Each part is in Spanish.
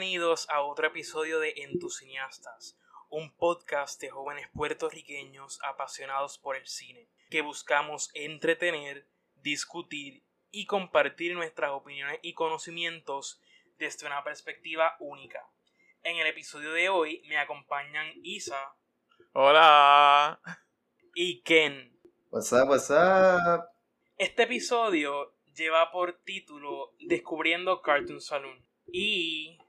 Bienvenidos a otro episodio de Entusiastas, un podcast de jóvenes puertorriqueños apasionados por el cine, que buscamos entretener, discutir y compartir nuestras opiniones y conocimientos desde una perspectiva única. En el episodio de hoy me acompañan Isa. Hola. Y Ken. What's up, what's up? Este episodio lleva por título Descubriendo Cartoon Saloon. Y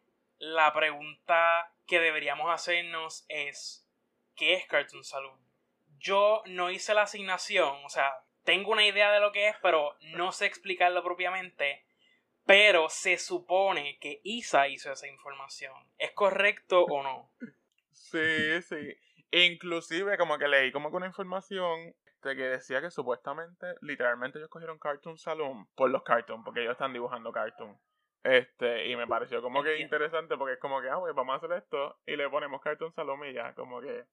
la pregunta que deberíamos hacernos es, ¿qué es Cartoon Saloon? Yo no hice la asignación, o sea, tengo una idea de lo que es, pero no sé explicarlo propiamente. Pero se supone que Isa hizo esa información. ¿Es correcto o no? Sí, sí. Inclusive como que leí como que una información de que decía que supuestamente, literalmente ellos cogieron Cartoon Saloon por los cartoons, porque ellos están dibujando cartoon. Este, y me pareció como que interesante porque es como que, ah, pues vamos a hacer esto y le ponemos y ya, como que.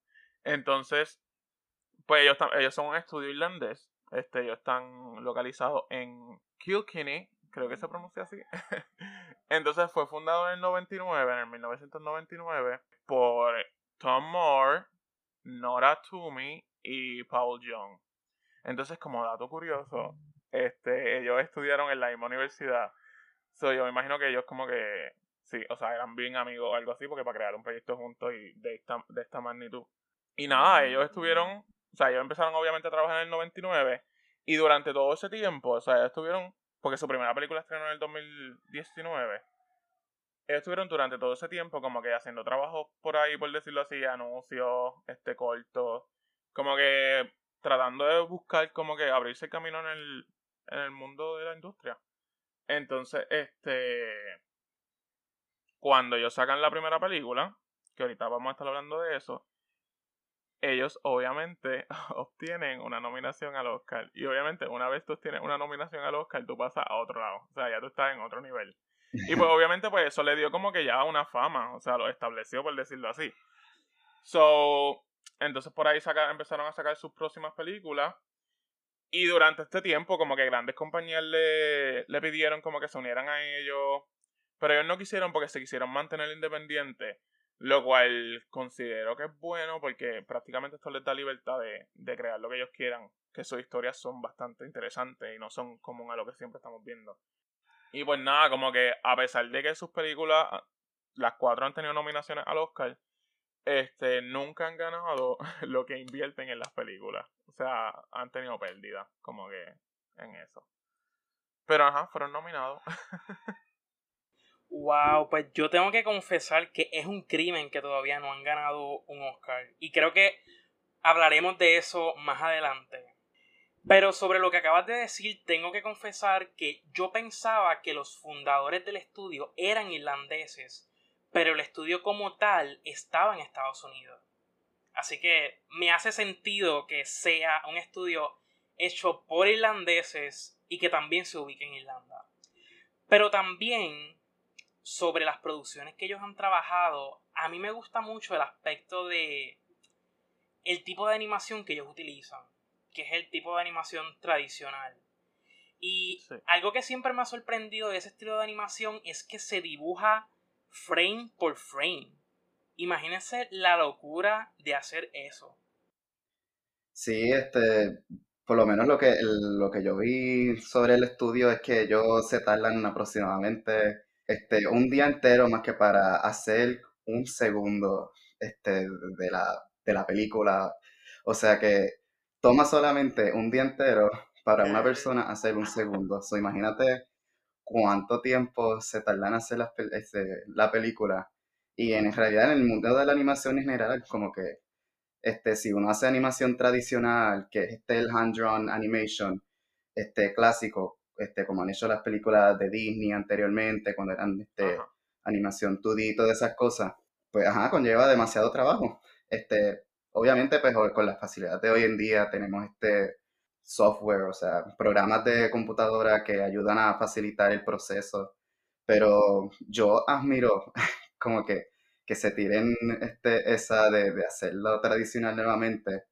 Entonces, pues ellos, ellos son un estudio irlandés. Este, ellos están localizados en Kilkenny, creo que se pronuncia así. Entonces fue fundado en el 99, en el 1999, por Tom Moore, Nora Toomey y Paul Young. Entonces, como dato curioso, este, ellos estudiaron en la misma universidad So, yo me imagino que ellos como que, sí, o sea, eran bien amigos o algo así, porque para crear un proyecto juntos y de esta, de esta magnitud. Y nada, ellos estuvieron, o sea, ellos empezaron obviamente a trabajar en el 99 y durante todo ese tiempo, o sea, ellos estuvieron, porque su primera película estrenó en el 2019, ellos estuvieron durante todo ese tiempo como que haciendo trabajos por ahí, por decirlo así, anuncios, este cortos, como que tratando de buscar como que abrirse camino en el, en el mundo de la industria. Entonces, este. Cuando ellos sacan la primera película, que ahorita vamos a estar hablando de eso, ellos obviamente obtienen una nominación al Oscar. Y obviamente, una vez tú tienes una nominación al Oscar, tú pasas a otro lado. O sea, ya tú estás en otro nivel. Y pues obviamente, pues eso le dio como que ya una fama. O sea, lo estableció, por decirlo así. So, entonces por ahí saca, empezaron a sacar sus próximas películas. Y durante este tiempo, como que grandes compañías le, le pidieron como que se unieran a ellos. Pero ellos no quisieron porque se quisieron mantener independientes. Lo cual considero que es bueno porque prácticamente esto les da libertad de, de crear lo que ellos quieran. Que sus historias son bastante interesantes y no son como a lo que siempre estamos viendo. Y pues nada, como que a pesar de que sus películas, las cuatro han tenido nominaciones al Oscar, este, nunca han ganado lo que invierten en las películas. O sea, han tenido pérdidas, como que en eso. Pero ajá, fueron nominados. wow, pues yo tengo que confesar que es un crimen que todavía no han ganado un Oscar. Y creo que hablaremos de eso más adelante. Pero sobre lo que acabas de decir, tengo que confesar que yo pensaba que los fundadores del estudio eran irlandeses pero el estudio como tal estaba en Estados Unidos. Así que me hace sentido que sea un estudio hecho por irlandeses y que también se ubique en Irlanda. Pero también sobre las producciones que ellos han trabajado, a mí me gusta mucho el aspecto de el tipo de animación que ellos utilizan, que es el tipo de animación tradicional. Y algo que siempre me ha sorprendido de ese estilo de animación es que se dibuja frame por frame. Imagínense la locura de hacer eso. Sí, este, por lo menos lo que, lo que yo vi sobre el estudio es que ellos se tardan aproximadamente este, un día entero más que para hacer un segundo este, de, la, de la película. O sea que toma solamente un día entero para una persona hacer un segundo. So, imagínate cuánto tiempo se tardan en hacer este, la película. Y en realidad en el mundo de la animación en general, como que este, si uno hace animación tradicional, que es este el hand-drawn animation, este clásico, este, como han hecho las películas de Disney anteriormente, cuando eran este, animación 2D y todas esas cosas, pues ajá, conlleva demasiado trabajo. Este, obviamente, pues con las facilidades de hoy en día tenemos este software, o sea, programas de computadora que ayudan a facilitar el proceso. Pero yo admiro como que, que se tiren este, esa de, de hacerlo tradicional nuevamente,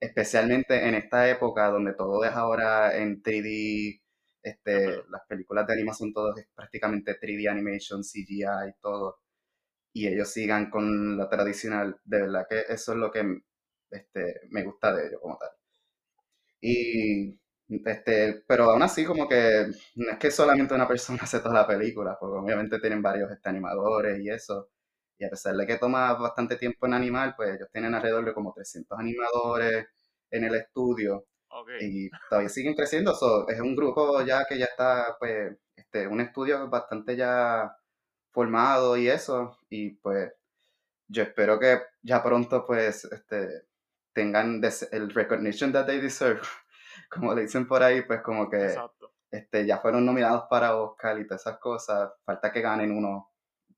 especialmente en esta época donde todo es ahora en 3D, Este, las películas de animación todo es prácticamente 3D animation, CGI y todo. Y ellos sigan con la tradicional, de verdad que eso es lo que este, me gusta de ellos como tal. Y este, pero aún así como que no es que solamente una persona hace toda la película, porque obviamente tienen varios este, animadores y eso. Y a pesar de que toma bastante tiempo en animar, pues ellos tienen alrededor de como 300 animadores en el estudio. Y todavía siguen creciendo. es un grupo ya que ya está, pues, este, un estudio bastante ya formado y eso. Y pues yo espero que ya pronto, pues, este, tengan el recognition that they deserve. Como le dicen por ahí, pues como que este, ya fueron nominados para Oscar y todas esas cosas. Falta que ganen uno,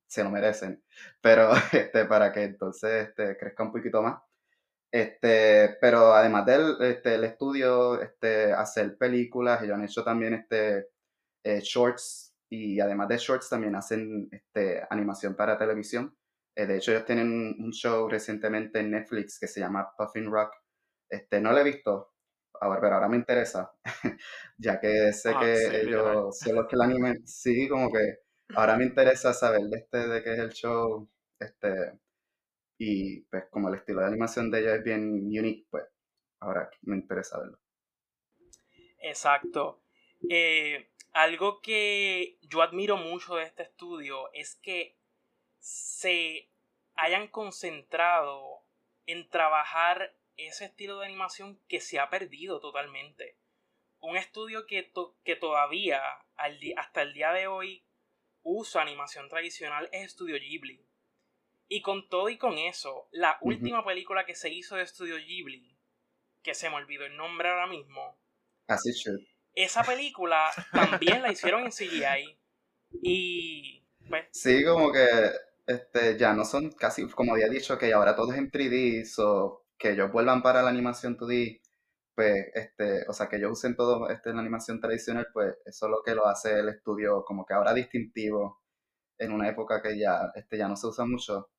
se lo merecen. Pero este, para que entonces este, crezca un poquito más. Este, pero además del este, el estudio, este, hacer películas, ellos han hecho también este, eh, shorts y además de shorts también hacen este, animación para televisión. Eh, de hecho, ellos tienen un show recientemente en Netflix que se llama Puffin Rock. Este, no lo he visto, ahora, pero ahora me interesa, ya que sé ah, que ellos son los que la animen. Sí, como que ahora me interesa saber de este, de qué es el show. Este, y pues como el estilo de animación de ella es bien unique, pues ahora me interesa verlo. Exacto. Eh, algo que yo admiro mucho de este estudio es que se hayan concentrado en trabajar ese estilo de animación que se ha perdido totalmente. Un estudio que, que todavía hasta el día de hoy usa animación tradicional es Estudio Ghibli. Y con todo y con eso, la última película que se hizo de Estudio Ghibli, que se me olvidó el nombre ahora mismo. Así Esa película también la hicieron en CGI. Y. Pues, sí, como que este, ya no son casi, como había dicho, que ahora todo es en 3D, o que ellos vuelvan para la animación 2D, pues, este, o sea, que ellos usen todo este, la animación tradicional, pues eso es lo que lo hace el estudio como que ahora distintivo en una época que ya, este, ya no se usa mucho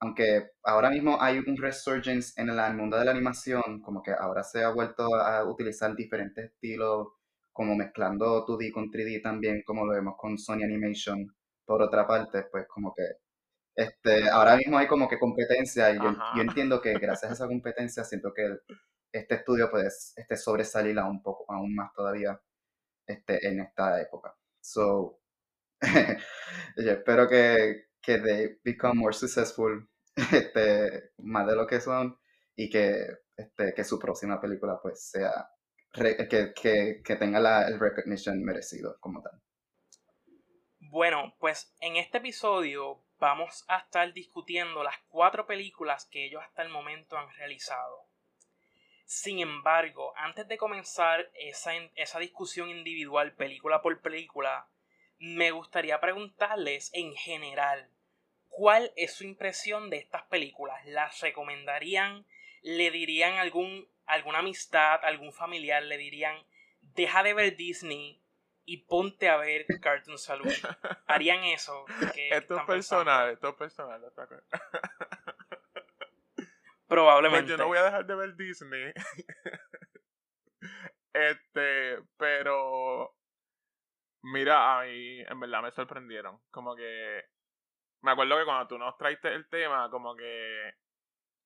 aunque ahora mismo hay un resurgence en el mundo de la animación, como que ahora se ha vuelto a utilizar diferentes estilos, como mezclando 2D con 3D también, como lo vemos con Sony Animation. Por otra parte, pues como que este, ahora mismo hay como que competencia y yo, entiendo que gracias a esa competencia siento que este estudio puede este, sobresalir un poco, aún más todavía este, en esta época. So, yo espero que, que they become more successful, este, más de lo que son, y que, este, que su próxima película pues sea, que, que, que, tenga la, el recognition merecido como tal. Bueno, pues en este episodio vamos a estar discutiendo las cuatro películas que ellos hasta el momento han realizado. Sin embargo, antes de comenzar esa, esa discusión individual película por película, me gustaría preguntarles en general, ¿Cuál es su impresión de estas películas? ¿Las recomendarían? ¿Le dirían algún, alguna amistad, algún familiar? ¿Le dirían, deja de ver Disney y ponte a ver Cartoon Saloon? ¿Harían eso? esto es personal, esto es personal. Probablemente. Pues yo no voy a dejar de ver Disney. este, pero mira, a mí en verdad me sorprendieron. Como que me acuerdo que cuando tú nos traiste el tema, como que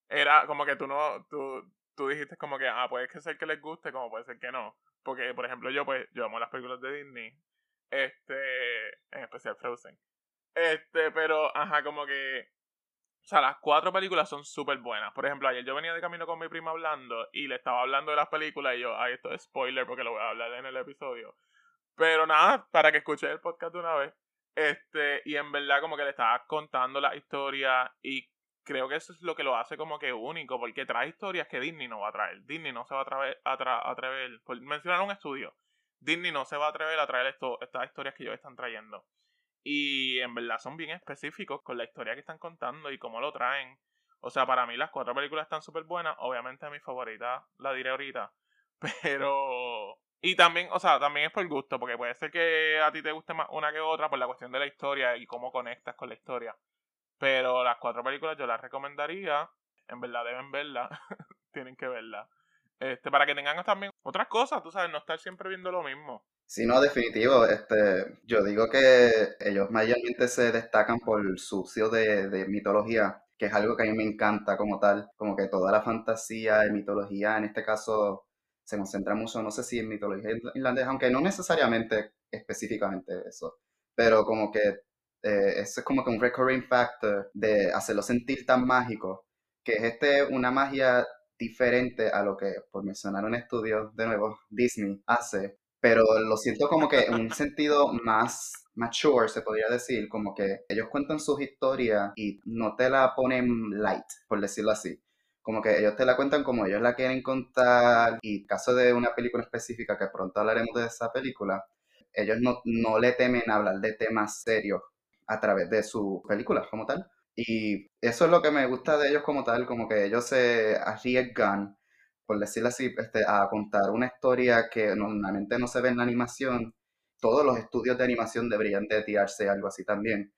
era como que tú no, tú, tú dijiste como que, ah, puede ser que les guste, como puede ser que no. Porque, por ejemplo, yo pues, yo amo las películas de Disney, este, en especial Frozen. Este, pero, ajá, como que, o sea, las cuatro películas son súper buenas. Por ejemplo, ayer yo venía de camino con mi prima hablando y le estaba hablando de las películas y yo, ay, esto es spoiler porque lo voy a hablar en el episodio. Pero nada, para que escuche el podcast de una vez. Este, y en verdad como que le estaba contando la historia y creo que eso es lo que lo hace como que único, porque trae historias que Disney no va a traer. Disney no se va a atrever, a, atrever por mencionar un estudio, Disney no se va a atrever a traer esto, estas historias que ellos están trayendo. Y en verdad son bien específicos con la historia que están contando y cómo lo traen. O sea, para mí las cuatro películas están súper buenas. Obviamente mi favorita la diré ahorita. Pero y también, o sea, también es por gusto, porque puede ser que a ti te guste más una que otra por la cuestión de la historia y cómo conectas con la historia. Pero las cuatro películas yo las recomendaría. En verdad deben verla. Tienen que verla. Este, para que tengan también otras cosas, tú sabes, no estar siempre viendo lo mismo. Sí, no, definitivo. Este, yo digo que ellos mayormente se destacan por su uso de, de mitología, que es algo que a mí me encanta como tal, como que toda la fantasía y mitología, en este caso, se concentra mucho, no sé si en mitología irlandesa, aunque no necesariamente específicamente eso, pero como que eh, eso es como que un recurring factor de hacerlo sentir tan mágico, que es este una magia diferente a lo que, por mencionar un estudio de nuevo, Disney hace, pero lo siento como que en un sentido más mature, se podría decir, como que ellos cuentan sus historias y no te la ponen light, por decirlo así. Como que ellos te la cuentan como ellos la quieren contar y caso de una película específica, que pronto hablaremos de esa película, ellos no, no le temen hablar de temas serios a través de sus películas como tal. Y eso es lo que me gusta de ellos como tal, como que ellos se arriesgan por decirlo así, este, a contar una historia que normalmente no se ve en la animación, todos los estudios de animación deberían de tirarse algo así también,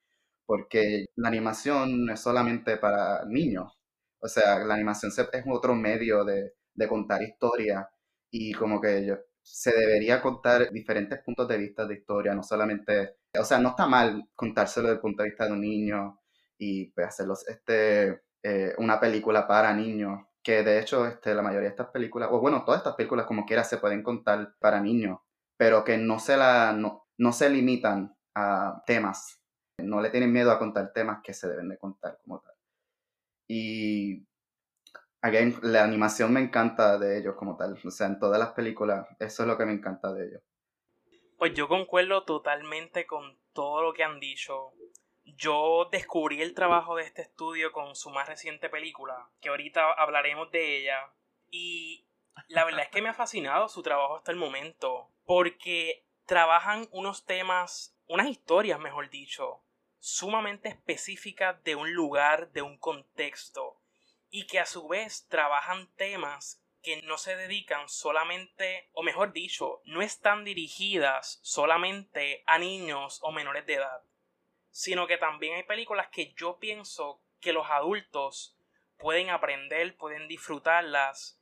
porque la animación no es solamente para niños, o sea, la animación es otro medio de, contar historia y como que se debería contar diferentes puntos de vista de historia, no solamente, o sea, no está mal contárselo desde el punto de vista de un niño y pues, hacerlo este, eh, una película para niños, que de hecho este, la mayoría de estas películas, o bueno, todas estas películas como quiera se pueden contar para niños, pero que no se, la, no, no se limitan a temas, no le tienen miedo a contar temas que se deben de contar como tal. Y again, la animación me encanta de ellos como tal, o sea, en todas las películas, eso es lo que me encanta de ellos. Pues yo concuerdo totalmente con todo lo que han dicho yo descubrí el trabajo de este estudio con su más reciente película, que ahorita hablaremos de ella. Y la verdad es que me ha fascinado su trabajo hasta el momento, porque trabajan unos temas, unas historias, mejor dicho, sumamente específicas de un lugar, de un contexto, y que a su vez trabajan temas que no se dedican solamente, o mejor dicho, no están dirigidas solamente a niños o menores de edad sino que también hay películas que yo pienso que los adultos pueden aprender, pueden disfrutarlas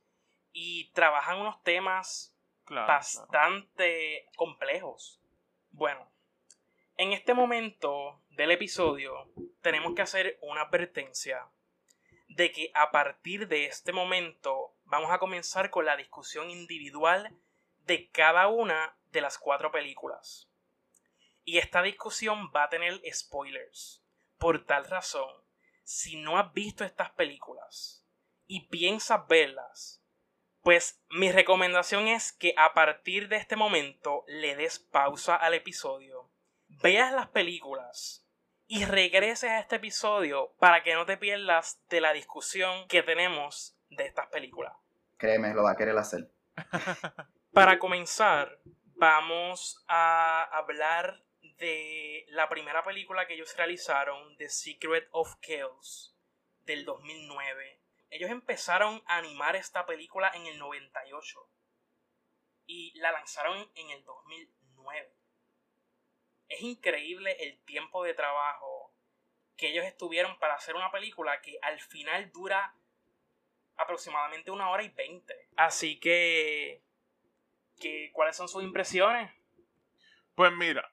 y trabajan unos temas bastante complejos. Bueno, en este momento del episodio tenemos que hacer una advertencia de que a partir de este momento vamos a comenzar con la discusión individual de cada una de las cuatro películas. Y esta discusión va a tener spoilers. Por tal razón, si no has visto estas películas y piensas verlas, pues mi recomendación es que a partir de este momento le des pausa al episodio, veas las películas y regreses a este episodio para que no te pierdas de la discusión que tenemos de estas películas. Créeme, lo va a querer hacer. Para comenzar, vamos a hablar de la primera película que ellos realizaron, The Secret of Chaos, del 2009. Ellos empezaron a animar esta película en el 98 y la lanzaron en el 2009. Es increíble el tiempo de trabajo que ellos estuvieron para hacer una película que al final dura aproximadamente una hora y veinte. Así que, que ¿cuáles son sus impresiones? Pues mira,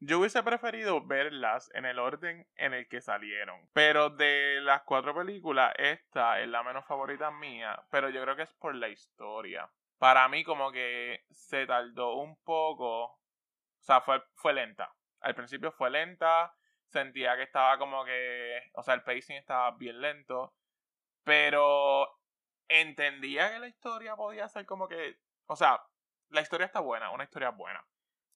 yo hubiese preferido verlas en el orden en el que salieron. Pero de las cuatro películas, esta es la menos favorita mía. Pero yo creo que es por la historia. Para mí como que se tardó un poco. O sea, fue, fue lenta. Al principio fue lenta. Sentía que estaba como que... O sea, el pacing estaba bien lento. Pero entendía que la historia podía ser como que... O sea, la historia está buena, una historia buena.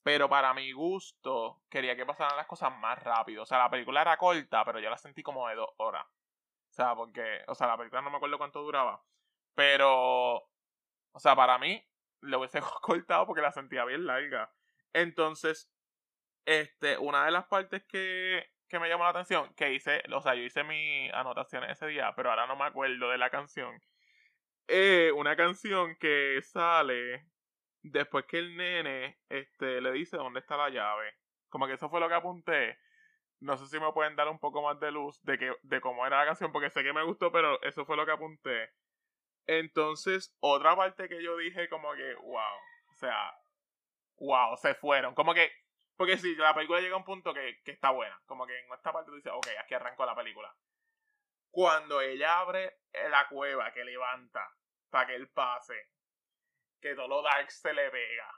Pero para mi gusto, quería que pasaran las cosas más rápido. O sea, la película era corta, pero yo la sentí como de dos horas. O sea, porque, o sea, la película no me acuerdo cuánto duraba. Pero, o sea, para mí, lo hubiese cortado porque la sentía bien larga. Entonces, este, una de las partes que, que me llamó la atención, que hice, o sea, yo hice mi anotación ese día, pero ahora no me acuerdo de la canción. Eh, una canción que sale después que el nene este, le dice dónde está la llave. Como que eso fue lo que apunté. No sé si me pueden dar un poco más de luz de, que, de cómo era la canción, porque sé que me gustó, pero eso fue lo que apunté. Entonces, otra parte que yo dije como que, wow, o sea, wow, se fueron. Como que, porque si la película llega a un punto que, que está buena, como que en esta parte tú dices, ok, aquí arrancó la película. Cuando ella abre la cueva que levanta para que él pase, que todo lo dark se le pega.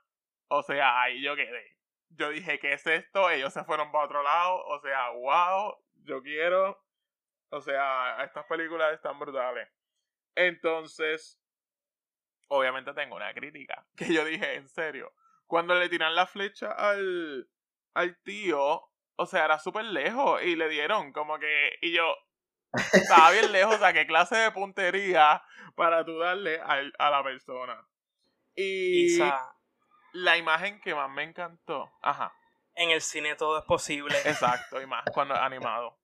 O sea, ahí yo quedé. Yo dije, ¿qué es esto? Ellos se fueron para otro lado. O sea, wow, yo quiero. O sea, estas películas están brutales. Entonces, obviamente tengo una crítica. Que yo dije, en serio. Cuando le tiran la flecha al, al tío, o sea, era súper lejos. Y le dieron como que. Y yo. Estaba bien lejos. O sea, qué clase de puntería para tú darle a, la persona. Y. La imagen que más me encantó. Ajá. En el cine todo es posible. Exacto, y más cuando es animado.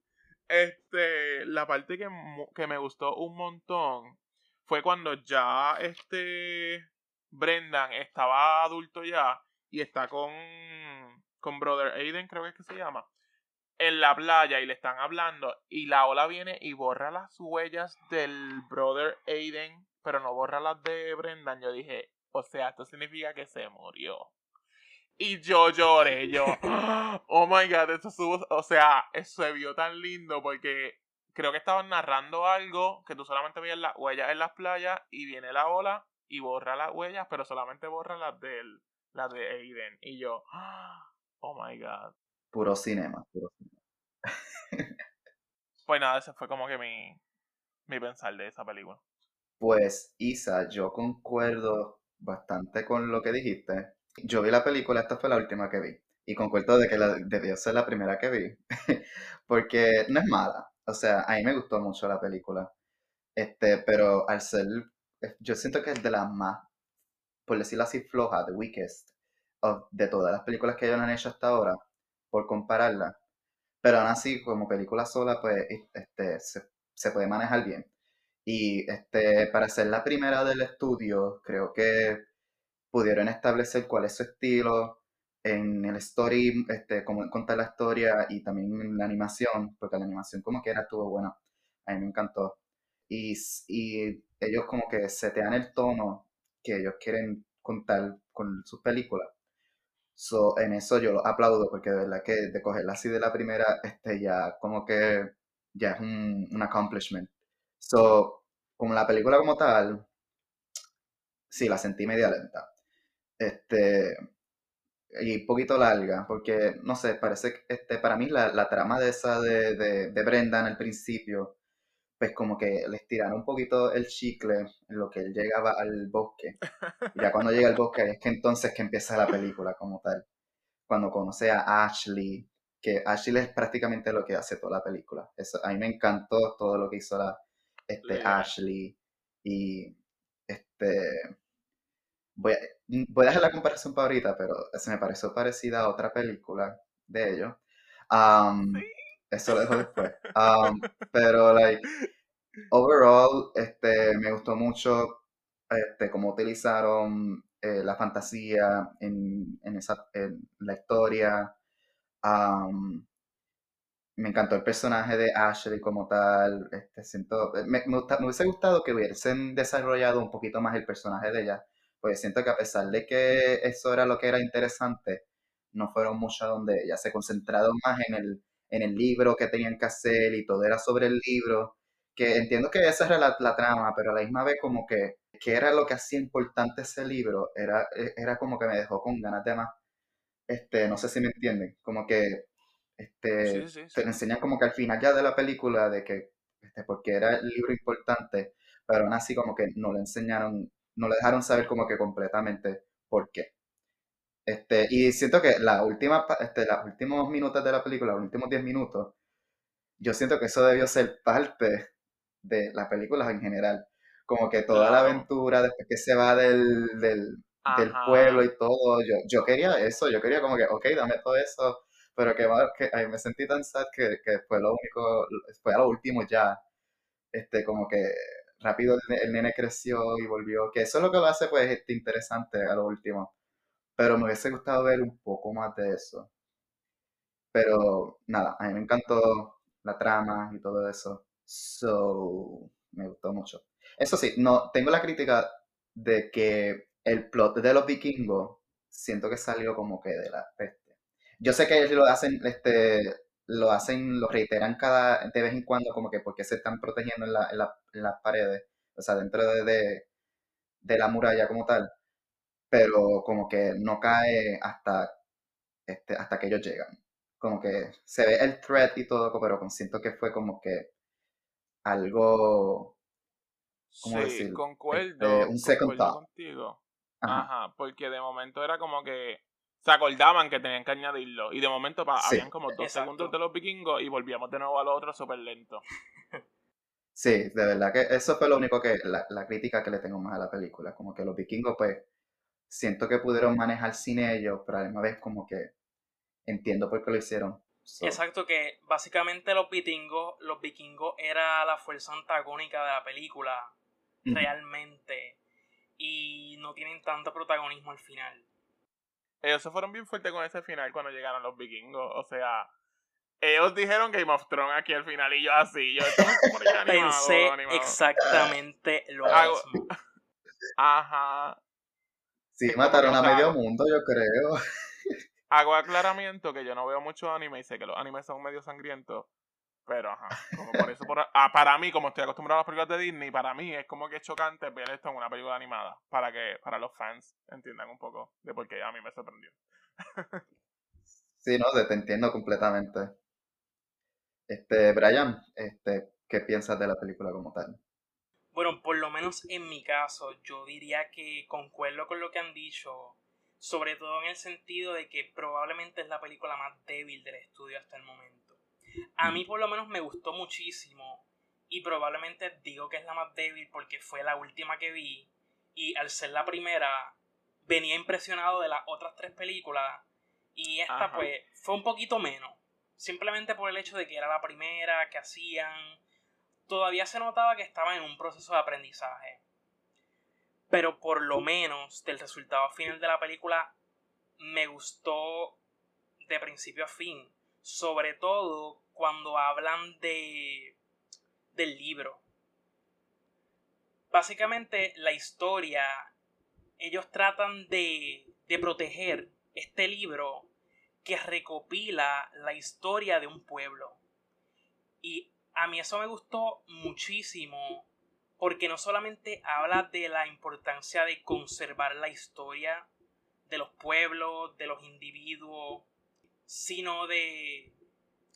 Este, la parte que, que me gustó un montón fue cuando ya este Brendan estaba adulto ya y está con, con Brother Aiden, creo que es que se llama, en la playa y le están hablando y la ola viene y borra las huellas del Brother Aiden, pero no borra las de Brendan. Yo dije, o sea, esto significa que se murió. Y yo lloré, yo, oh my god, esto subo, o sea, eso se vio tan lindo porque creo que estaban narrando algo que tú solamente veías las huellas en las playas y viene la ola y borra las huellas, pero solamente borra las de él, las de Aiden. Y yo, oh my god. Puro cinema, puro cinema. pues nada, ese fue como que mi, mi pensar de esa película. Pues, Isa, yo concuerdo bastante con lo que dijiste. Yo vi la película, esta fue la última que vi. Y concuerdo de que la, debió ser la primera que vi. Porque no es mala. O sea, a mí me gustó mucho la película. Este, pero al ser, yo siento que es de las más, por decirlo así, floja, the weakest, de todas las películas que ellos han hecho hasta ahora, por compararla. Pero aún así, como película sola, pues este, se, puede manejar bien. Y este, para ser la primera del estudio, creo que pudieron establecer cuál es su estilo, en el story, este, cómo contar la historia y también en la animación, porque la animación como que era estuvo buena, a mí me encantó. Y, y ellos como que setean el tono que ellos quieren contar con sus películas. So, en eso yo aplaudo, porque de verdad que de cogerla así de la primera, este ya como que ya es un, un accomplishment. So, como la película como tal, sí, la sentí media lenta. Este, y un poquito larga, porque, no sé, parece que este, para mí la, la trama de esa de, de, de, Brenda en el principio, pues como que les tiraron un poquito el chicle en lo que él llegaba al bosque. Y ya cuando llega al bosque es que entonces que empieza la película como tal. Cuando conoce a Ashley, que Ashley es prácticamente lo que hace toda la película. Eso, a mí me encantó todo lo que hizo la, este, Ashley. Y este voy a, voy a dejar la comparación para ahorita, pero se me pareció parecida a otra película de ellos. Eso lo dejo después. pero, like, overall, este, me gustó mucho este, cómo utilizaron eh, la fantasía en, en, esa, en la historia. me encantó el personaje de Ashley como tal. Este, siento, me, me, me, hubiese gustado que hubiesen desarrollado un poquito más el personaje de ella pues siento que a pesar de que eso era lo que era interesante, no fueron mucho donde ella se concentraron más en el, en el libro que tenían que hacer y todo era sobre el libro, que entiendo que esa era la, trama, pero a la misma vez como que, que era lo que hacía importante ese libro, era, e, era como que me dejó con ganas de más. Este, no sé si me entienden, como que este, te enseñan como que al final ya de la película de que, este, porque era el libro importante, pero aún así como que no le enseñaron no le dejaron saber como que completamente por qué. Este, y siento que la última, este, los últimos minutos de la película, los últimos 10 minutos, yo siento que eso debió ser parte de la película en general. Como que toda la aventura, después que se va del, del, pueblo y todo, yo, yo quería eso, yo quería como que, ok, dame todo eso, pero que, que me sentí tan sad que, que fue lo único, fue a lo último ya, este, como que rápido el, nene creció y volvió, que eso es lo que lo hace pues este, interesante a lo último. Pero me hubiese gustado ver un poco más de eso. Pero nada, a mí me encantó la trama y todo eso. So, me gustó mucho. Eso sí, no, tengo la crítica de que el plot de los vikingos siento que salió como que de la peste. Yo sé que ellos lo hacen, este, lo hacen, lo reiteran cada, de vez en cuando, como que porque se están protegiendo en, la, en, la, en las paredes, o sea, dentro de, de, la muralla como tal, pero como que no cae hasta, este, hasta que ellos llegan. Como que se ve el threat y todo, pero siento que fue como que algo, ¿cómo sí, concuerdo, este, un second contigo. Ajá. porque de momento era como que se acordaban que tenían que añadirlo. Y de momento habían como dos segundos de los vikingos y volvíamos de nuevo al otro súper lento. Sí, de verdad que eso fue lo único que, la, crítica que le tengo más a la película. Como que los vikingos, pues, siento que pudieron manejar sin ellos, pero a la misma vez como que entiendo por qué lo hicieron. Exacto, que básicamente los vikingos, los vikingos era la fuerza antagónica de la película, realmente y no tienen tanto protagonismo al final. Ellos se fueron bien fuertes con ese final cuando llegaron los vikingos. O sea, ellos dijeron Game of Thrones aquí al final y yo así. Yo Pensé exactamente lo mismo. Ajá. Sí, mataron a medio mundo, yo creo. Hago aclaramiento que yo no veo mucho anime y sé que los animes son medio sangrientos. Pero, ajá, como por eso, ah, para mí, como estoy acostumbrado a las películas de Disney, para mí es como que es chocante ver esto en una película animada, para que para los fans entiendan un poco de por qué a mí me sorprendió. sí, no, te entiendo completamente. Este, Brian, este, ¿qué piensas de la película como tal? Bueno, por lo menos en mi caso, yo diría que concuerdo con lo que han dicho, sobre todo en el sentido de que probablemente es la película más débil del estudio hasta el momento a mí por lo menos me gustó muchísimo y probablemente digo que es la más débil porque fue la última que vi y al ser la primera venía impresionado de las otras tres películas y esta pues fue un poquito menos. Simplemente por el hecho de que era la primera que hacían, todavía se notaba que estaban en un proceso de aprendizaje. Pero por lo menos del resultado final de la película me gustó de principio a fin. Sobre todo cuando hablan de del libro. Básicamente la historia, ellos tratan de, de proteger este libro que recopila la historia de un pueblo. Y a mí eso me gustó muchísimo porque no solamente habla de la importancia de conservar la historia de los pueblos, de los individuos, sino de,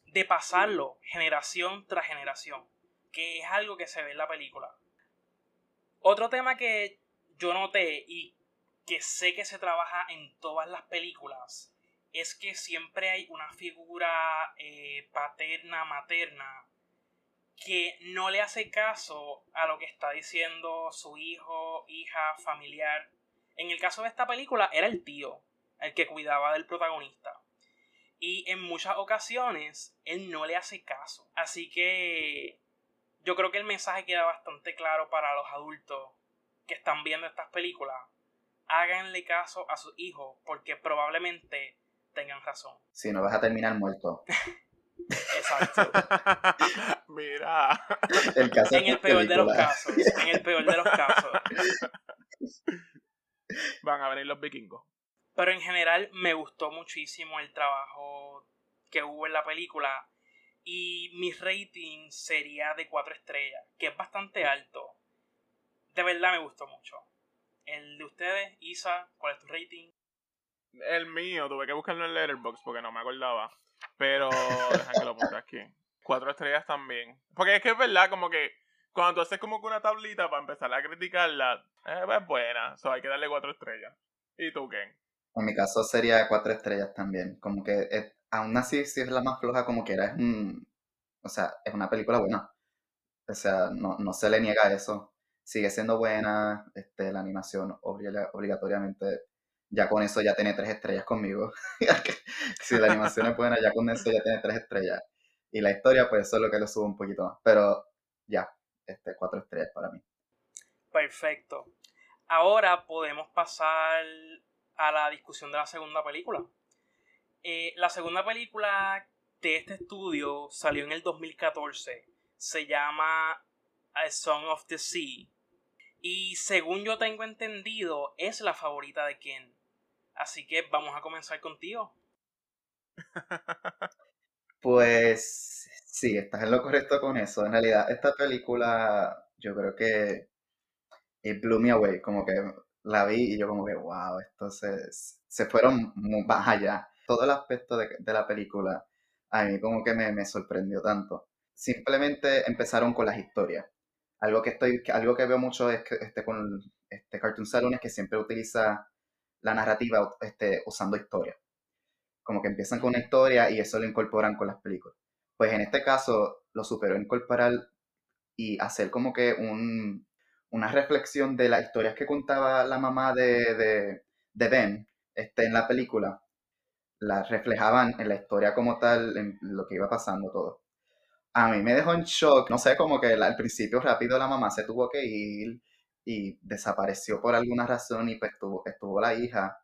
de pasarlo generación tras generación, que es algo que se ve en la película. Otro tema que yo noté y que sé que se trabaja en todas las películas es que siempre hay una figura eh, paterna, materna, que no le hace caso a lo que está diciendo su hijo, hija, familiar. En el caso de esta película era el tío, el que cuidaba del protagonista. Y en muchas ocasiones él no le hace caso. Así que yo creo que el mensaje queda bastante claro para los adultos que están viendo estas películas. Háganle caso a sus hijos porque probablemente tengan razón. Si no vas a terminar muerto. Exacto. Mira. en el peor de los casos. En el peor de los casos. Van a venir los vikingos. Pero en general me gustó muchísimo el trabajo que hubo en la película. Y mi rating sería de 4 estrellas, que es bastante alto. De verdad me gustó mucho. El de ustedes, Isa, ¿cuál es tu rating? El mío, tuve que buscarlo en Letterboxd porque no me acordaba. Pero dejan que lo ponga aquí. Cuatro estrellas también. Porque es que es verdad, como que cuando tú haces como que una tablita para empezar a criticarla, eh, es buena. So hay que darle cuatro estrellas. ¿Y tú, Ken? En mi caso sería cuatro estrellas también. Como que aún así, si es la más floja, como que era, es un, o sea, es una película buena. O sea, no, no se le niega eso. Sigue siendo buena, este, la animación obligatoriamente, ya con eso ya tiene tres estrellas conmigo. si la animación es buena, ya con eso ya tiene tres estrellas. Y la historia, pues eso es lo que le sube un poquito más. Pero ya, este, cuatro estrellas para mí. Perfecto. Ahora podemos pasar a la discusión de la segunda película. Eh, la segunda película de este estudio salió en el 2014. Se llama A Song of the Sea. Y según yo tengo entendido, es la favorita de Ken. Así que vamos a comenzar contigo. Pues sí, estás en lo correcto con eso. En realidad, esta película yo creo que it blew me away, como que la vi y yo como que, wow, entonces se fueron más allá. Todo el aspecto de, la película a mí como que me, me, sorprendió tanto. Simplemente empezaron con las historias. Algo que estoy, algo que veo mucho es que este con este Cartoon Saloon es que siempre utiliza la narrativa este, usando historia. Como que empiezan con una historia y eso lo incorporan con las películas. Pues en este caso lo superó incorporar y hacer como que un, una reflexión de las historias que contaba la mamá de, de, de Ben este, en la película. Las reflejaban en la historia como tal, en lo que iba pasando todo. A mí me dejó en shock, no sé, como que al principio rápido la mamá se tuvo que ir y desapareció por alguna razón y pues estuvo, estuvo la hija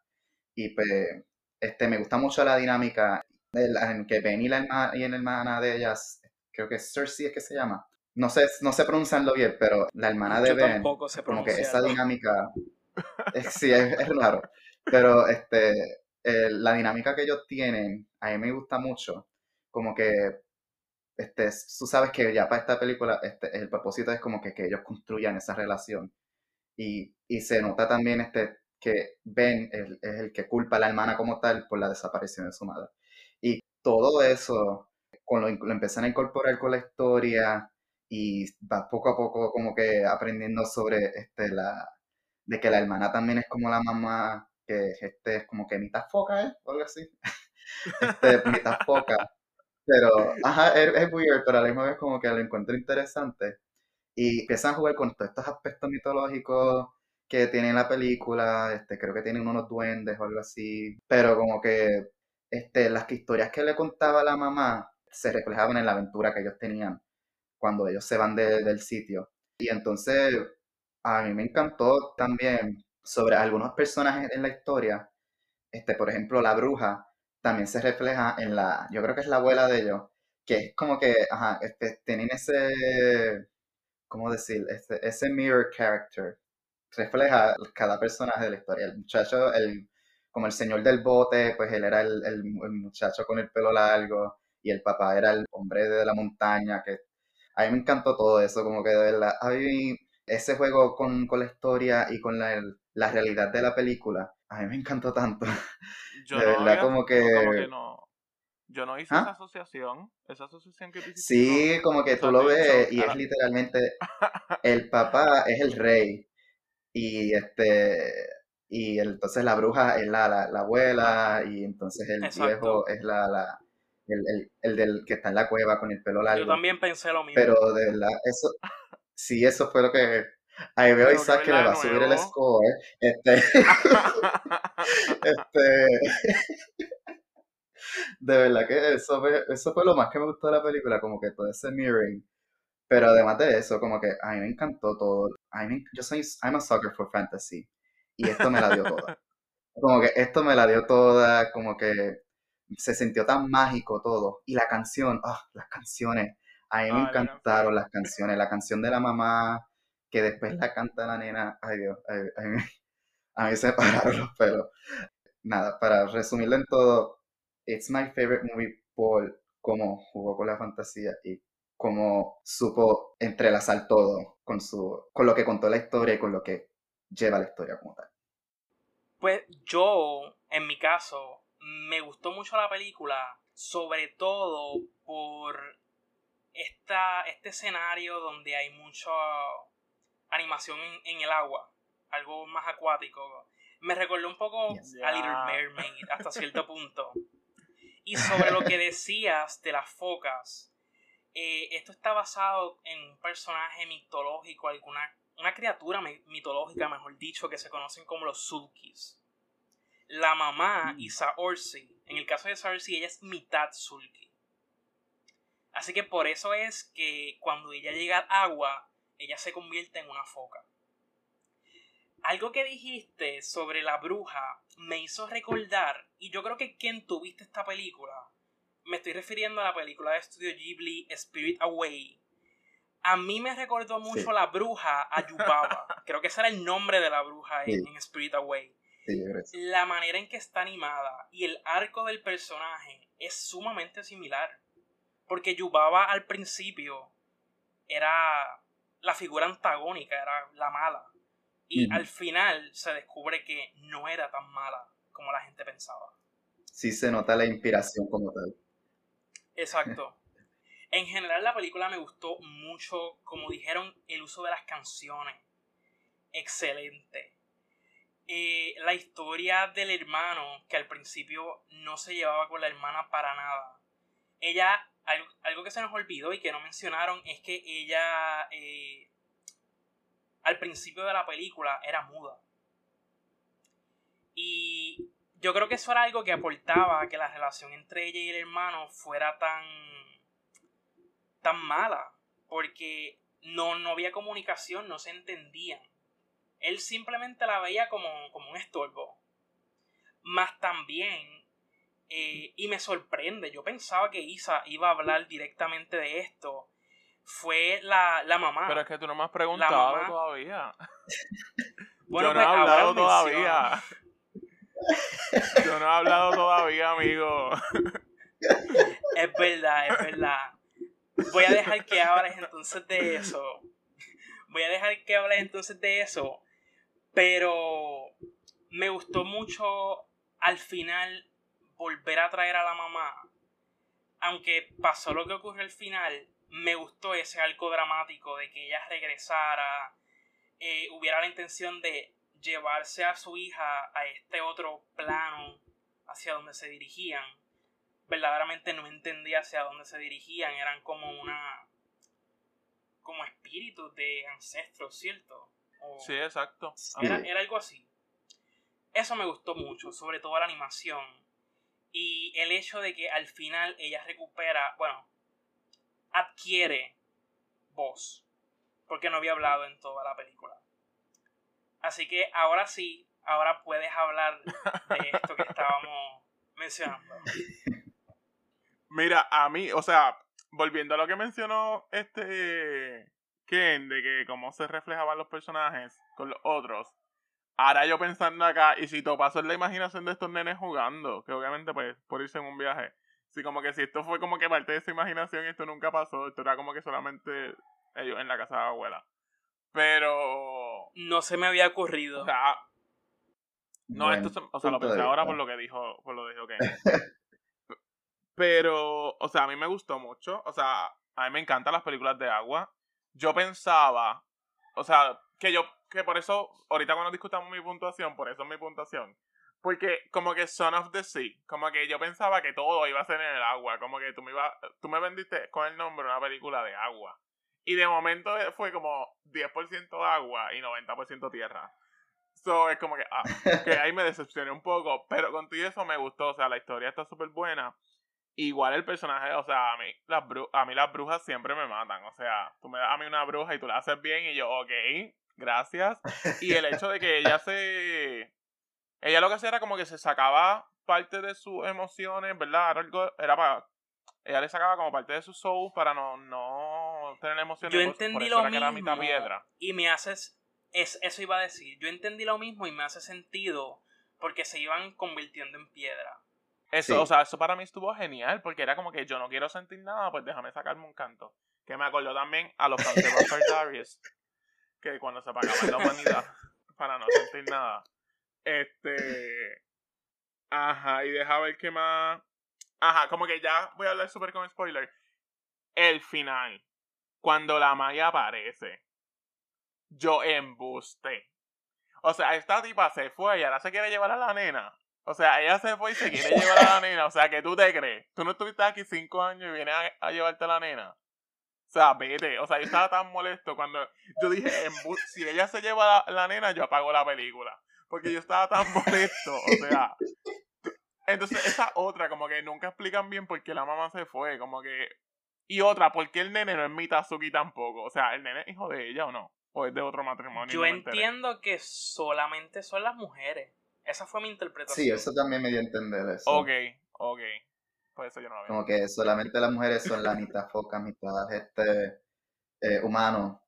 y pues este, me gusta mucho la dinámica en que Ben y la hermana, y la hermana de ellas, creo que Cersei es que se llama, no sé, no sé pronunciarlo bien, pero la hermana de Ben, como que esa dinámica, sí, es, raro, pero este, la dinámica que ellos tienen, a mí me gusta mucho, como que este, tú sabes que ya para esta película este, el propósito es como que, que ellos construyan esa relación. Y, y se nota también este, que Ben es, el que culpa a la hermana como tal por la desaparición de su madre. Y todo eso con lo, lo empiezan a incorporar con la historia y va poco a poco como que aprendiendo sobre este, la, de que la hermana también es como la mamá, que este es como que mitad foca, ¿eh? O algo así. este, mitad foca. Pero, ajá, es, es, weird, pero a la misma vez como que lo encuentro interesante. Y empiezan a jugar con todos estos aspectos mitológicos que tiene la película, este, creo que tienen unos duendes o algo así, pero como que este, las historias que le contaba la mamá se reflejaban en la aventura que ellos tenían cuando ellos se van del sitio. Y entonces a mí me encantó también sobre algunos personajes en la historia, este, por ejemplo, la bruja también se refleja en la, yo creo que es la abuela de ellos, que es como que, ajá, este, tienen ese, ¿cómo decir? Ese, ese mirror character. Refleja cada personaje de la historia. El muchacho, el, como el señor del bote, pues él era el, el, muchacho con el pelo largo y el papá era el hombre de la montaña. que A mí me encantó todo eso, como que de verdad, a mí ese juego con, con la historia y con la, la, realidad de la película, a mí me encantó tanto. Yo de verdad, como que... no yo no hice ¿Ah? esa asociación, esa asociación que hiciste. Sí, como que tú lo ves y es literalmente el papá es el rey y este y entonces la bruja es la, la, abuela y entonces el viejo es la, la el, el, el, del que está en la cueva con el pelo largo. Yo también pensé lo mismo. Pero de verdad, eso, sí, eso fue lo que Ahí veo a Isaac que le va a subir el score. Este, este, de verdad que eso fue, eso fue lo más que me gustó de la película, como que todo ese mirroring. Pero además de eso, como que a mí me encantó todo. Yo soy, I'm a sucker for fantasy. Y esto me la dio toda. Como que esto me la dio toda, como que se sintió tan mágico todo. Y la canción, oh, las canciones. A mí me encantaron las canciones. La canción de la mamá, que después la canta la nena. Ay Dios, a mí, a mí se pararon los pelos. Nada, para resumirlo en todo, it's my favorite movie por cómo jugó con la fantasía y cómo supo entrelazar todo con su con lo que contó la historia y con lo que lleva la historia como tal. Pues yo, en mi caso, me gustó mucho la película, sobre todo por esta, este escenario donde hay mucha animación en, el agua, algo más acuático. Me recordó un poco a Little Mermaid hasta cierto punto. Y sobre lo que decías de las focas, eh, esto está basado en un personaje mitológico, alguna una criatura mitológica, mejor dicho, que se conocen como los Sulkis. La mamá, mm. Isa Orsi, en el caso de Isa Orsi, ella es mitad Sulki. Así que por eso es que cuando ella llega al agua, ella se convierte en una foca. Algo que dijiste sobre la bruja me hizo recordar, y yo creo que quien tuviste esta película, me estoy refiriendo a la película de estudio Ghibli Spirit Away. A mí me recordó mucho la bruja Ayubaba. creo que ese era el nombre de la bruja en, Spirit Away. la manera en que está animada y el arco del personaje es sumamente similar. Porque Yubaba al principio era la figura antagónica, era la mala. Y al final se descubre que no era tan mala como la gente pensaba. Sí se nota la inspiración como tal. Exacto. En general la película me gustó mucho, como dijeron, el uso de las canciones. Excelente. Eh, la historia del hermano, que al principio no se llevaba con la hermana para nada. Ella, algo, que se nos olvidó y que no mencionaron es que ella eh, al principio de la película era muda. Y yo creo que eso era algo que aportaba a que la relación entre ella y el hermano fuera tan tan mala, porque no, no había comunicación, no se entendían. Él simplemente la veía como, un estorbo. Más también, eh, y me sorprende, yo pensaba que Isa iba a hablar directamente de esto, fue la, mamá. Pero es que tú no me has preguntado todavía. bueno, yo no he pues, hablado todavía. Yo no he hablado todavía, amigo. Es verdad, es verdad. Voy a dejar que hables entonces de eso. Voy a dejar que hables entonces de eso. Pero me gustó mucho al final volver a traer a la mamá. Aunque pasó lo que ocurrió al final, me gustó ese arco dramático de que ella regresara, eh, hubiera la intención de llevarse a su hija a este otro plano hacia donde se dirigían verdaderamente no entendía hacia dónde se dirigían, eran como una como espíritus de ancestros, ¿cierto? sí, exacto. Era, era, algo así. Eso me gustó mucho, sobre todo la animación. Y el hecho de que al final ella recupera, bueno, adquiere voz. Porque no había hablado en toda la película. Así que ahora sí, ahora puedes hablar de esto que estábamos mencionando. Mira, a mí, o sea, volviendo a lo que mencionó este Ken, de que cómo se reflejaban los personajes con los otros. Ahora yo pensando acá, y si todo pasó en la imaginación de estos nenes jugando, que obviamente pues por irse en un viaje. Si como que si esto fue como que parte de esa imaginación, esto nunca pasó, esto era como que solamente ellos en la casa de la abuela. Pero... No se me había ocurrido. O sea, no, esto o sea, lo pensé ahora por lo que dijo, por lo que dijo Ken. Pero, o sea, a mí me gustó mucho. O sea, a mí me encantan las películas de agua. Yo pensaba, o sea, que yo, que por eso, ahorita cuando discutamos mi puntuación, por eso es mi puntuación. Porque como que Son of the Sea, como que yo pensaba que todo iba a ser en el agua, como que tú me, iba, tú me vendiste con el nombre una película de agua. Y de momento fue como 10% agua y 90% tierra. So, es como que, ah, que ahí me decepcioné un poco, pero con todo eso me gustó, o sea, la historia está súper buena. Igual el personaje, o sea, a mí, las a mí las brujas siempre me matan. O sea, tú me das a mí una bruja y tú la haces bien y yo, ok, gracias. Y el hecho de que ella se... Ella lo que hacía era como que se sacaba parte de sus emociones, ¿verdad? Era, para... Ella le sacaba como parte de su soul para no, no tener emociones. Yo entendí lo mismo. Y me haces... Es, eso iba a decir. Yo entendí lo mismo y me hace sentido porque se iban convirtiendo en piedra. Eso, o sea, eso para mí estuvo genial, porque era como que yo no quiero sentir nada, pues déjame sacarme un canto. Que me acordó también a los fans de Darius, que cuando se apagaba la humanidad, para no sentir nada. Este. Ajá, y deja ver qué más. Ajá, como que ya voy a hablar súper con spoiler. El final. Cuando la Maya aparece. Yo embuste. O sea, esta tipa se fue y ahora se quiere llevar a la nena. O sea, ella se fue y se quiere llevar a la nena. O sea, que tú te crees. Tú no estuviste aquí cinco años y vienes a, llevarte a la nena. O sea, vete. O sea, yo estaba tan molesto cuando yo dije, si ella se lleva a la, nena, yo apago la película. Porque yo estaba tan molesto. O sea. Entonces, esa otra, como que nunca explican bien por qué la mamá se fue. Como que. Y otra, ¿por qué el nene no es Mitazuki tampoco? O sea, ¿el nene es hijo de ella o no? ¿O es de otro matrimonio? Yo entiendo que solamente son las mujeres. Esa fue mi interpretación. Sí, eso también me dio a entender eso. Ok, ok. Pues eso yo no lo Como que solamente las mujeres son la mitad foca, mitad este, eh, humano.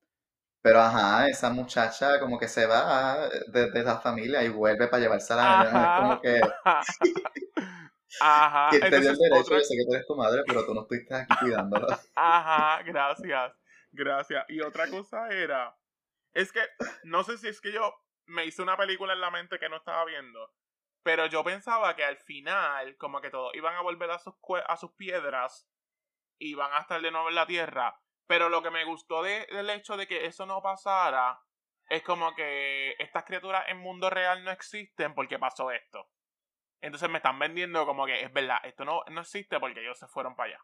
Pero ajá, esa muchacha como que se va de, de la familia y vuelve para llevarse a la nena. Es como que. Ajá. ¿Quién te dio el Entonces, derecho? otra- Yo sé que tú eres tu madre, pero tú no estuviste aquí cuidándola. Ajá, gracias. Gracias. Y otra cosa era. Es que, no sé si es que yo me hice una película en la mente que no estaba viendo. Pero yo pensaba que al final, como que todos iban a volver a sus, a sus piedras y van a estar de nuevo en la tierra. Pero lo que me gustó de- del hecho de que eso no pasara es como que estas criaturas en mundo real no existen porque pasó esto. Entonces me están vendiendo como que es verdad, esto no, no existe porque ellos se fueron para allá.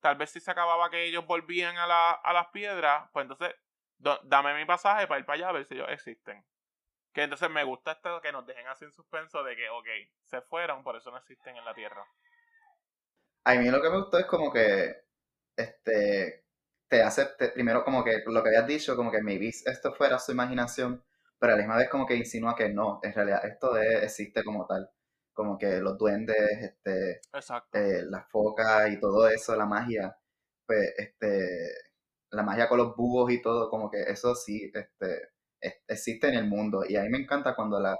Tal vez si se acababa que ellos volvían a, la, a las piedras, pues entonces do- dame mi pasaje para ir para allá a ver si ellos existen. Que entonces me gusta esto que nos dejen así en suspenso de que, ok, se fueron, por eso no existen en la Tierra. A mí lo que me gustó es como que, este, te hace, primero como que lo que habías dicho, como que maybe esto fuera su imaginación, pero a la misma vez como que insinúa que no, en realidad esto de- existe como tal. Como que los duendes, este, eh, las focas y todo eso, la magia, pues, este, la magia con los búhos y todo, como que eso sí, este, es- existe en el mundo. Y a mí me encanta cuando la,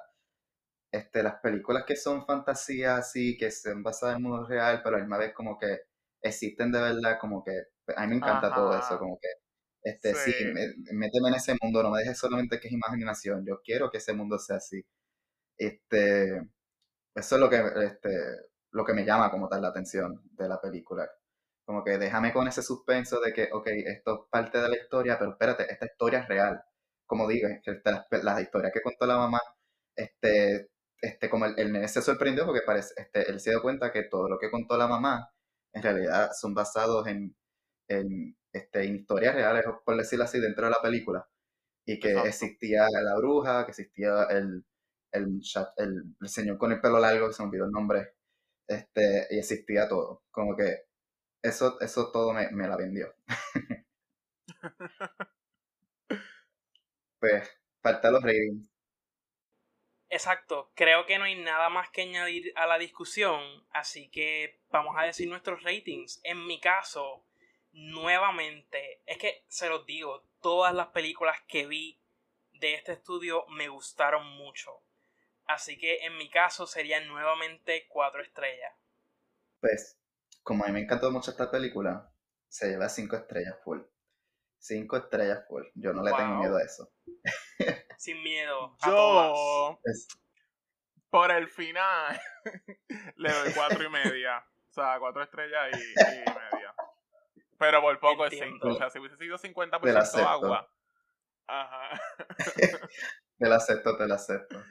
este, las películas que son fantasías así, que son basadas en el mundo real, pero a la misma vez como que existen de verdad, como que, pues, a mí me encanta todo eso, Ajá. como que, este, sí, Sí. me- méteme en ese mundo, no me dejes solamente que es imaginación, yo quiero que ese mundo sea así. Este, eso es lo que, este, lo que me llama como tal la atención de la película. Como que déjame con ese suspenso de que, ok, esto es parte de la historia, pero espérate, esta historia es real. Como digo, esta- las, las historias que contó la mamá, este, este, como el, el nene se sorprendió porque parece, este, él se dio cuenta que todo lo que contó la mamá, en realidad son basados en, en, este, en historias reales, por decirlo así, dentro de la película. Y que Exacto. existía la bruja, que existía el, el, señor con el pelo largo, que se me olvidó el nombre, este, y existía todo. Como que eso, eso todo me, me la vendió. Pues, falta los ratings. Exacto, creo que no hay nada más que añadir a la discusión, así que vamos a decir nuestros ratings. En mi caso, nuevamente, es que se los digo, todas las películas que vi de este estudio me gustaron mucho. Así que en mi caso serían nuevamente cuatro estrellas. Pues, como a mí me encantó mucho esta película, se lleva cinco estrellas full. Cinco estrellas full. Yo no le tengo miedo a eso. Sin miedo. A todas. Yo, Es- por el final, le doy cuatro y media. O sea, cuatro estrellas y, y media. Pero por poco es cinco. O sea, si hubiese sido 50% Te la acepto. agua. Ajá. te la acepto, te la acepto.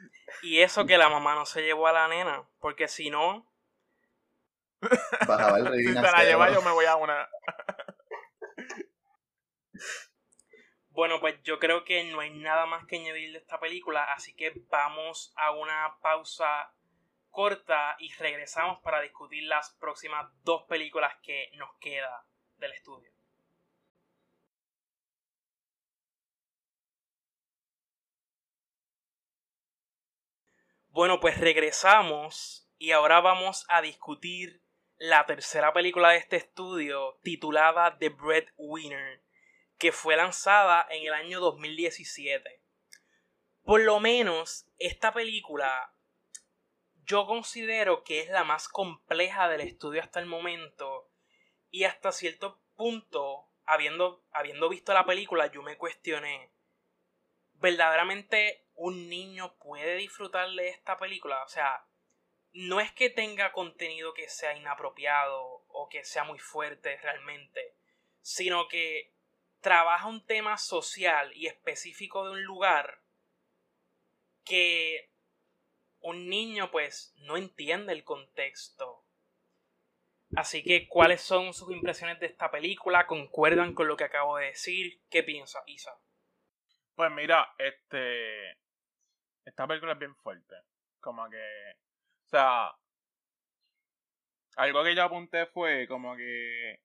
Y eso que la mamá no se llevó a la nena, porque si no, Bajaba el Si la lleva, yo me voy a una. Bueno, pues yo creo que no hay nada más que añadir de esta película, así que vamos a una pausa corta y regresamos para discutir las próximas dos películas que nos queda del estudio. Bueno, pues regresamos y ahora vamos a discutir la tercera película de este estudio titulada The Breadwinner que fue lanzada en el año 2017. Por lo menos esta película yo considero que es la más compleja del estudio hasta el momento y hasta cierto punto, habiendo, habiendo visto la película, yo me cuestioné, ¿verdaderamente un niño puede disfrutar de esta película? O sea, no es que tenga contenido que sea inapropiado o que sea muy fuerte realmente, sino que trabaja un tema social y específico de un lugar que un niño pues no entiende el contexto. Así que, ¿cuáles son sus impresiones de esta película? ¿Concuerdan con lo que acabo de decir? ¿Qué piensa Isa? Pues mira, este. Esta película es bien fuerte. Como que. O sea. Algo que yo apunté fue como que.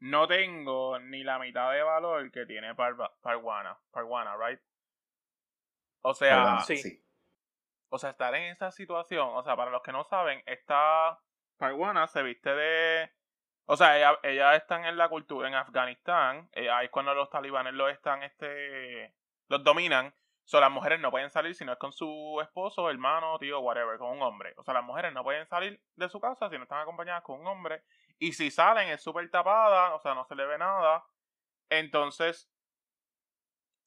No tengo ni la mitad de valor que tiene Parva- Parwana. Parwana, ¿right? O sea. Sí. O sea, estar en esa situación. O sea, para los que no saben, esta Parwana se viste de. O sea, ellas ella están en la cultura en Afganistán. Eh, ahí es cuando los talibanes los están, este, los dominan. So, las mujeres no pueden salir si no es con su esposo, hermano, tío, whatever, con un hombre. O sea, las mujeres no pueden salir de su casa si no están acompañadas con un hombre. Y si salen es súper tapada, o sea, no se le ve nada. Entonces,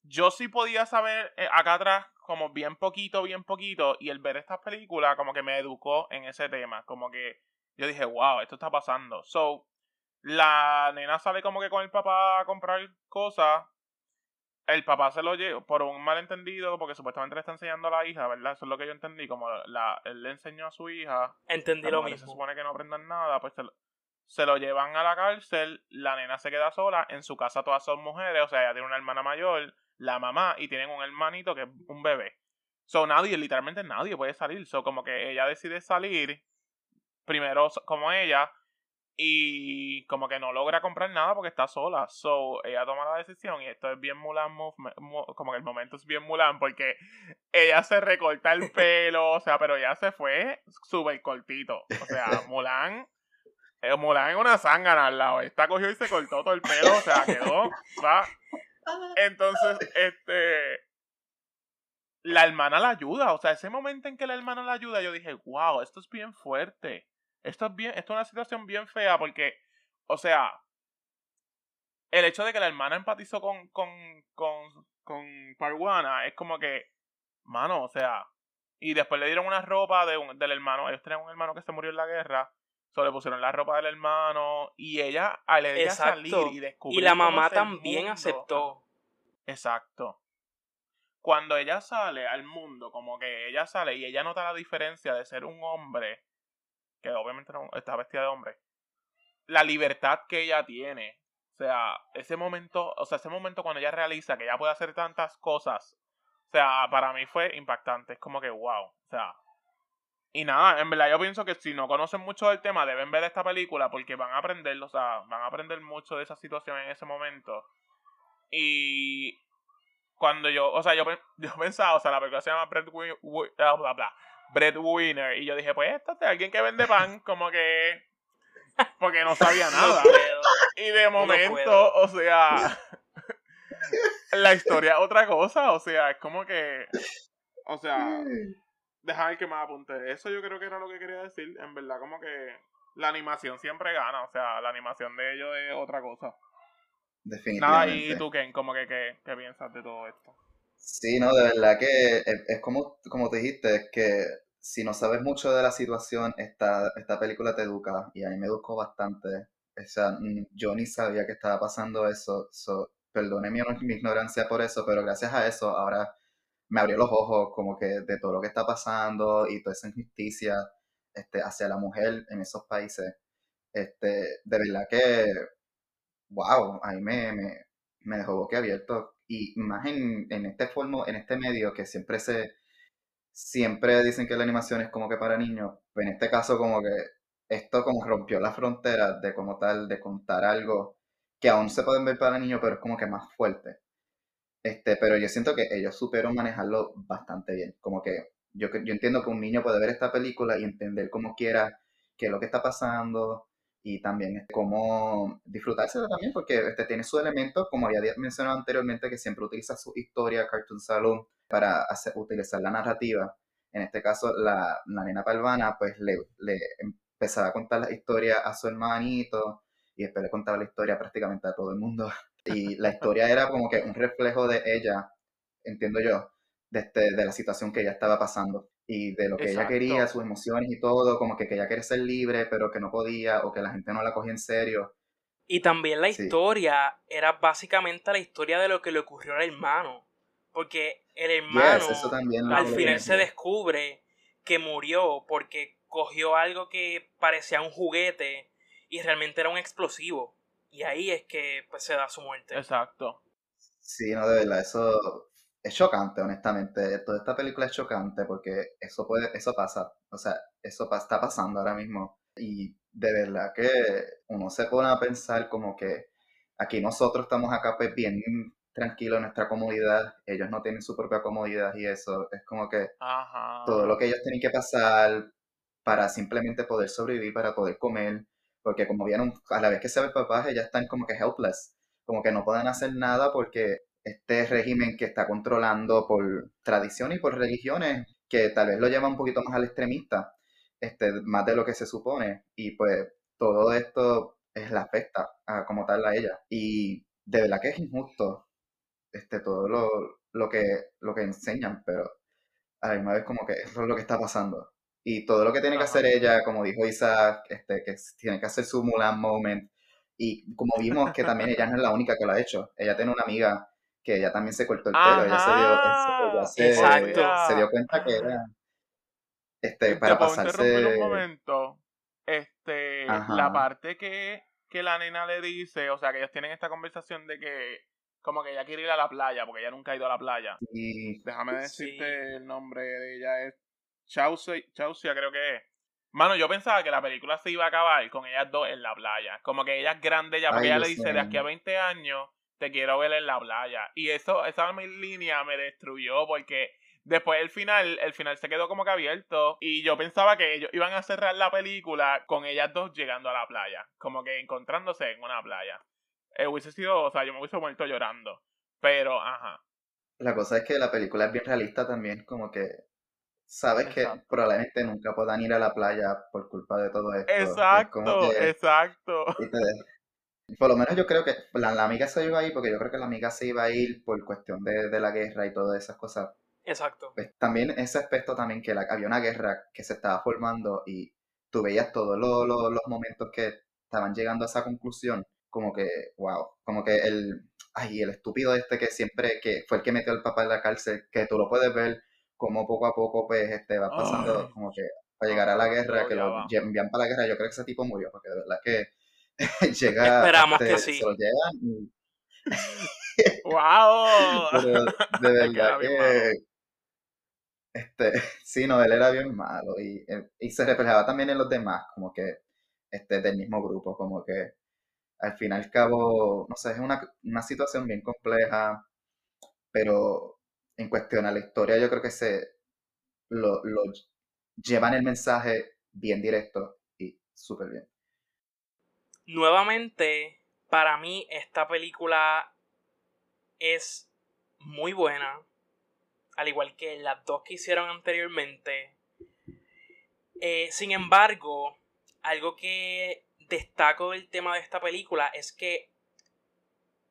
yo sí podía saber eh, acá atrás como bien poquito, bien poquito. Y el ver estas películas como que me educó en ese tema. Como que yo dije, wow, esto está pasando. So, la nena sale como que con el papá a comprar cosas el papá se lo lleva por un malentendido, porque supuestamente le está enseñando a la hija, ¿verdad? Eso es lo que yo entendí, como la, él le enseñó a su hija. Entendí lo mismo. Se supone que no aprendan nada, pues se lo, llevan a la cárcel, la nena se queda sola, en su casa todas son mujeres, o sea, ella tiene una hermana mayor, la mamá, y tienen un hermanito que es un bebé. So, nadie, literalmente nadie puede salir. So, como que ella decide salir, primero como ella, y como que no logra comprar nada porque está sola. So, ella toma la decisión y esto es bien Mulan como que el momento es bien Mulan porque ella se recorta el pelo, o sea, pero ella se fue súper cortito. O sea, Mulan, eh, Mulan es una zángana al lado. Esta cogió y se cortó todo el pelo, o sea, quedó, va. Entonces, este, la hermana la ayuda, o sea, ese momento en que la hermana la ayuda, yo dije, wow, esto es bien fuerte esto es bien, esto es una situación bien fea porque, o sea, el hecho de que la hermana empatizó con, con, con, con Parwana es como que, mano, o sea, y después le dieron una ropa de un, del hermano, ellos tenían un hermano que se murió en la guerra, solo le pusieron la ropa del hermano y ella al ella salir y descubrir y la mamá también aceptó. exacto. Cuando ella sale al mundo como que ella sale y ella nota la diferencia de ser un hombre que obviamente no, está vestida de hombre, la libertad que ella tiene. O sea, ese momento, o sea, ese momento cuando ella realiza que ella puede hacer tantas cosas, o sea, para mí fue impactante. Es como que, wow. O sea, y nada, en verdad yo pienso que si no conocen mucho del tema, deben ver esta película porque van a aprender, o sea, van a aprender mucho de esa situación en ese momento. Y cuando yo, o sea, yo, yo pensaba, o sea, la película se llama Bread, bla, bla, bla, Breadwinner. Y yo dije, pues esto es alguien que vende pan, como que. Porque no sabía nada. y de momento, o sea. la historia otra cosa, o sea, es como que. O sea. Déjame que me apunte. Eso yo creo que era lo que quería decir. En verdad, como que la animación siempre gana. O sea, la animación de ellos es otra cosa. Definitivamente. Nada, y tú, Ken, como que, ¿qué piensas de todo esto? Sí, no, de verdad que es, como, como te dijiste, es que si no sabes mucho de la situación, esta, esta película te educa y a mí me educó bastante. O sea, mm, yo ni sabía que estaba pasando eso. So, perdone mi, ignorancia por eso, pero gracias a eso ahora me abrió los ojos como que de todo lo que está pasando y toda esa injusticia este, hacia la mujer en esos países. Este, de verdad que, wow, ahí me, me, me dejó boquiabierto y más en, este formo, en este medio que siempre se siempre dicen que la animación es como que para niños, pues en este caso como que esto como rompió la frontera de como tal, de contar algo que aún se pueden ver para niños, pero es como que más fuerte. Este, pero yo siento que ellos supieron manejarlo bastante bien. Como que yo, yo entiendo que un niño puede ver esta película y entender como quiera qué es lo que está pasando, y también cómo disfrutárselo también, porque este, tiene su elemento, como había mencionado anteriormente, que siempre utiliza su historia, Cartoon Saloon, para hacer, utilizar la narrativa. En este caso, la, la nena palvana, pues le, le empezaba a contar la historia a su hermanito y después le contaba la historia prácticamente a todo el mundo. Y la historia era como que un reflejo de ella, entiendo yo, de, este, de la situación que ella estaba pasando y de lo que ella quería, sus emociones y todo, como que, que ella quería ser libre, pero que no podía, o que la gente no la cogía en serio. Y también la historia era básicamente la historia de lo que le ocurrió al hermano. Porque el hermano al final se descubre que murió porque cogió algo que parecía un juguete y realmente era un explosivo. Y ahí es que pues, se da su muerte. Exacto. Sí, no, de verdad, eso es chocante, honestamente. Toda esta película es chocante porque eso puede, eso pasa. O sea, eso está pasando ahora mismo. Y de verdad que uno se pone a pensar como que aquí nosotros estamos acá pues bien tranquilos en nuestra comodidad, ellos no tienen su propia comodidad y eso es como que todo lo que ellos tienen que pasar para simplemente poder sobrevivir, para poder comer, porque como vieron, a la vez que se ve el papá, ya están como que helpless, como que no pueden hacer nada porque este régimen que está controlando por tradición y por religiones, que tal vez lo lleva un poquito más al extremista, este, más de lo que se supone, y pues todo esto es la afecta a, como tal a ella. Y de verdad que es injusto este, todo lo, lo, que, lo que enseñan, pero a la misma vez como que eso es lo que está pasando. Y todo lo que tiene que hacer ella, como dijo Isaac, este, que tiene que hacer su Mulan moment. Y como vimos que también ella no es la única que lo ha hecho. Ella tiene una amiga que ella también se cortó el pelo. Ella se dio, se, dio cuenta que era este, para pasarse... un momento. Este, la parte que, que la nena le dice, o sea, que ellos tienen esta conversación de que como que ella quiere ir a la playa, porque ella nunca ha ido a la playa. Déjame decirte el nombre de ella, es Chausia, creo que es. Mano, yo pensaba que la película se iba a acabar con ellas dos en la playa. Como que ella es grande ya, porque ella le dice, de aquí a 20 años te quiero ver en la playa. Y eso, esa mi línea me destruyó porque después el final, el final se quedó como que abierto. Y yo pensaba que ellos iban a cerrar la película con ellas dos llegando a la playa. Como que encontrándose en una playa. Eh, hubiese sido, o sea, yo me hubiese muerto llorando. Pero, ajá. La cosa es que la película es bien realista también, como que sabes que probablemente nunca puedan ir a la playa por culpa de todo esto. Exacto, exacto. Por lo menos yo creo que la, amiga se iba a ir porque yo creo que la amiga se iba a ir por cuestión de, de la guerra y todas esas cosas. Exacto. Pues, también ese aspecto también que había una guerra que se estaba formando y tú veías todos los momentos que estaban llegando a esa conclusión, como que, wow, como que el, ay, el estúpido este que siempre, que fue el que metió al papá en la cárcel, que tú lo puedes ver como poco a poco pues este va pasando como que para llegar a la guerra, que lo envían para la guerra, yo creo que ese tipo murió, porque de verdad que llega, Esperamos que sí. se lo ¡Wow! Pero de verdad que... Este, sí, no, él era bien malo y, eh, y se reflejaba también en los demás, como que este, del mismo grupo, como que al fin y al cabo, no sé, es una, una situación bien compleja, pero en cuestión a la historia, yo creo que se lo, llevan el mensaje bien directo y súper bien. Nuevamente, para mí esta película es muy buena, al igual que las dos que hicieron anteriormente. Eh, sin embargo, algo que destaco del tema de esta película es que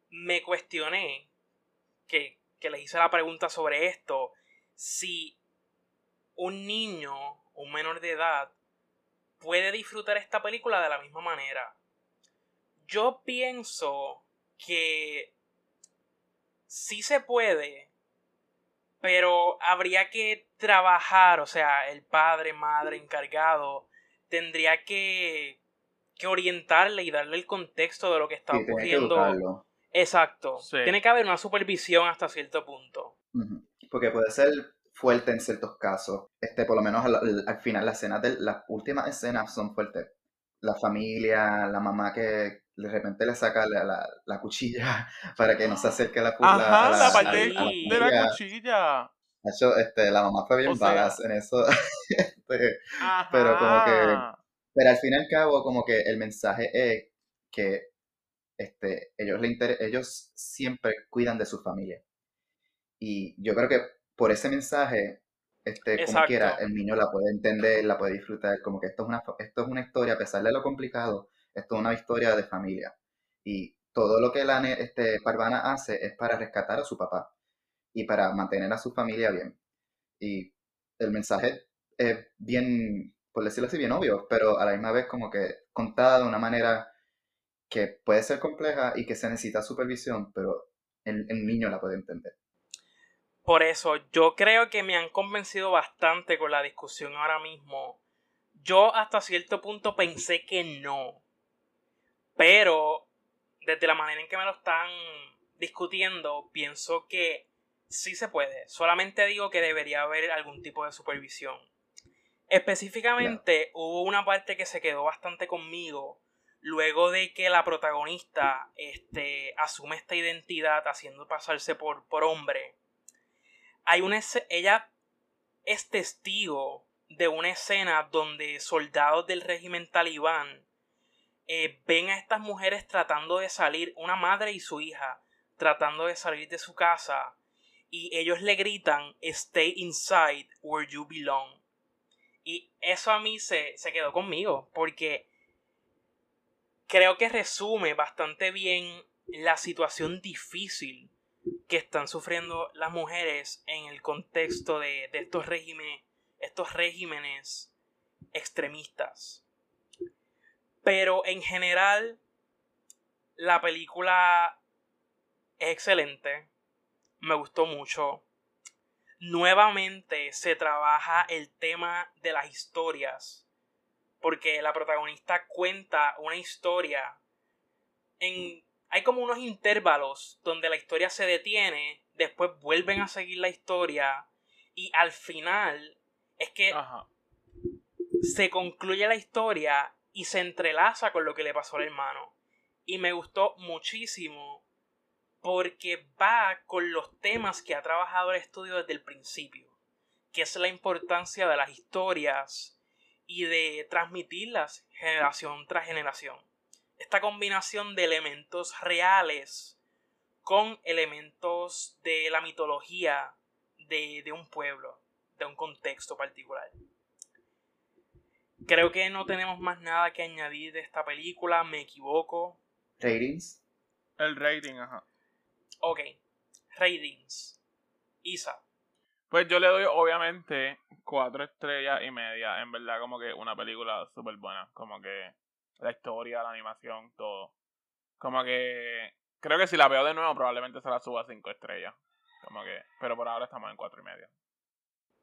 me cuestioné que que les hice la pregunta sobre esto, si un niño, un menor de edad, puede disfrutar esta película de la misma manera. Yo pienso que sí se puede, pero habría que trabajar, o sea, el padre, madre, encargado, tendría que, que orientarle y darle el contexto de lo que está ocurriendo Exacto. Tiene que haber una supervisión hasta cierto punto. Porque puede ser fuerte en ciertos casos. Este, por lo menos al, final, las escenas de las últimas escenas son fuertes. La familia, la mamá que de repente le saca la, la, cuchilla para que no se acerque a la Ajá, la, parte de la cuchilla. este, la mamá fue bien o en eso. Este, pero como que. Pero al fin y al cabo, como que el mensaje es que este, ellos, le ellos siempre cuidan de su familia. Y yo creo que por ese mensaje, este, como quiera, el niño la puede entender, la puede disfrutar, como que esto es, una, esto es una historia, a pesar de lo complicado, esto es una historia de familia. Y todo lo que la este, Parvana hace es para rescatar a su papá y para mantener a su familia bien. Y el mensaje es bien, por decirlo así, bien obvio, pero a la misma vez como que contada de una manera que puede ser compleja y que se necesita supervisión, pero el, niño la puede entender. Por eso, yo creo que me han convencido bastante con la discusión ahora mismo. Yo hasta cierto punto pensé que no. Pero, desde la manera en que me lo están discutiendo, pienso que sí se puede. Solamente digo que debería haber algún tipo de supervisión. Específicamente, hubo una parte que se quedó bastante conmigo luego de que la protagonista este, asume esta identidad haciendo pasarse por, por hombre, hay una ella es testigo de una escena donde soldados del régimen talibán eh, ven a estas mujeres tratando de salir, una madre y su hija, tratando de salir de su casa, y ellos le gritan, Stay inside where you belong. Y eso a mí se, se quedó conmigo, porque creo que resume bastante bien la situación difícil que están sufriendo las mujeres en el contexto de, de estos regímenes, estos regímenes extremistas. Pero en general, la película es excelente. Me gustó mucho. Nuevamente se trabaja el tema de las historias. Porque la protagonista cuenta una historia en hay como unos intervalos donde la historia se detiene, después vuelven a seguir la historia y al final es que se concluye la historia y se entrelaza con lo que le pasó al hermano. Y me gustó muchísimo porque va con los temas que ha trabajado el estudio desde el principio, que es la importancia de las historias y de transmitirlas generación tras generación esta combinación de elementos reales con elementos de la mitología de, un pueblo, de un contexto particular. Creo que no tenemos más nada que añadir de esta película, me equivoco. ¿Ratings? El rating, ajá. Ok, ratings. Isa. Pues yo le doy obviamente cuatro estrellas y media. En verdad como que una película súper buena. Como que la historia, la animación, todo. Como que creo que si la veo de nuevo probablemente se la suba a 5 estrellas. Como que, pero por ahora estamos en cuatro y media.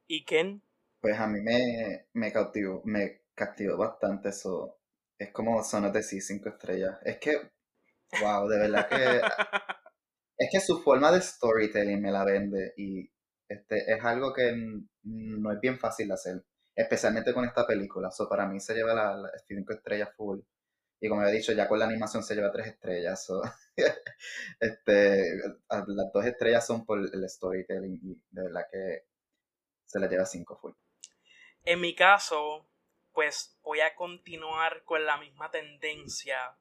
¿Y Ken? Pues a mí me, me cautivó, me castigó bastante eso. Es como Sonos de sí, 5 estrellas. Es que, wow, de verdad que... es que su forma de storytelling me la vende y este es algo que no es bien fácil de hacer especialmente con esta película. So, para mí se lleva las la 5 estrellas full. Y como he dicho, ya con la animación se lleva 3 estrellas. este, las dos estrellas son por el storytelling y de verdad que se la lleva 5 full. En mi caso, pues voy a continuar con la misma tendencia.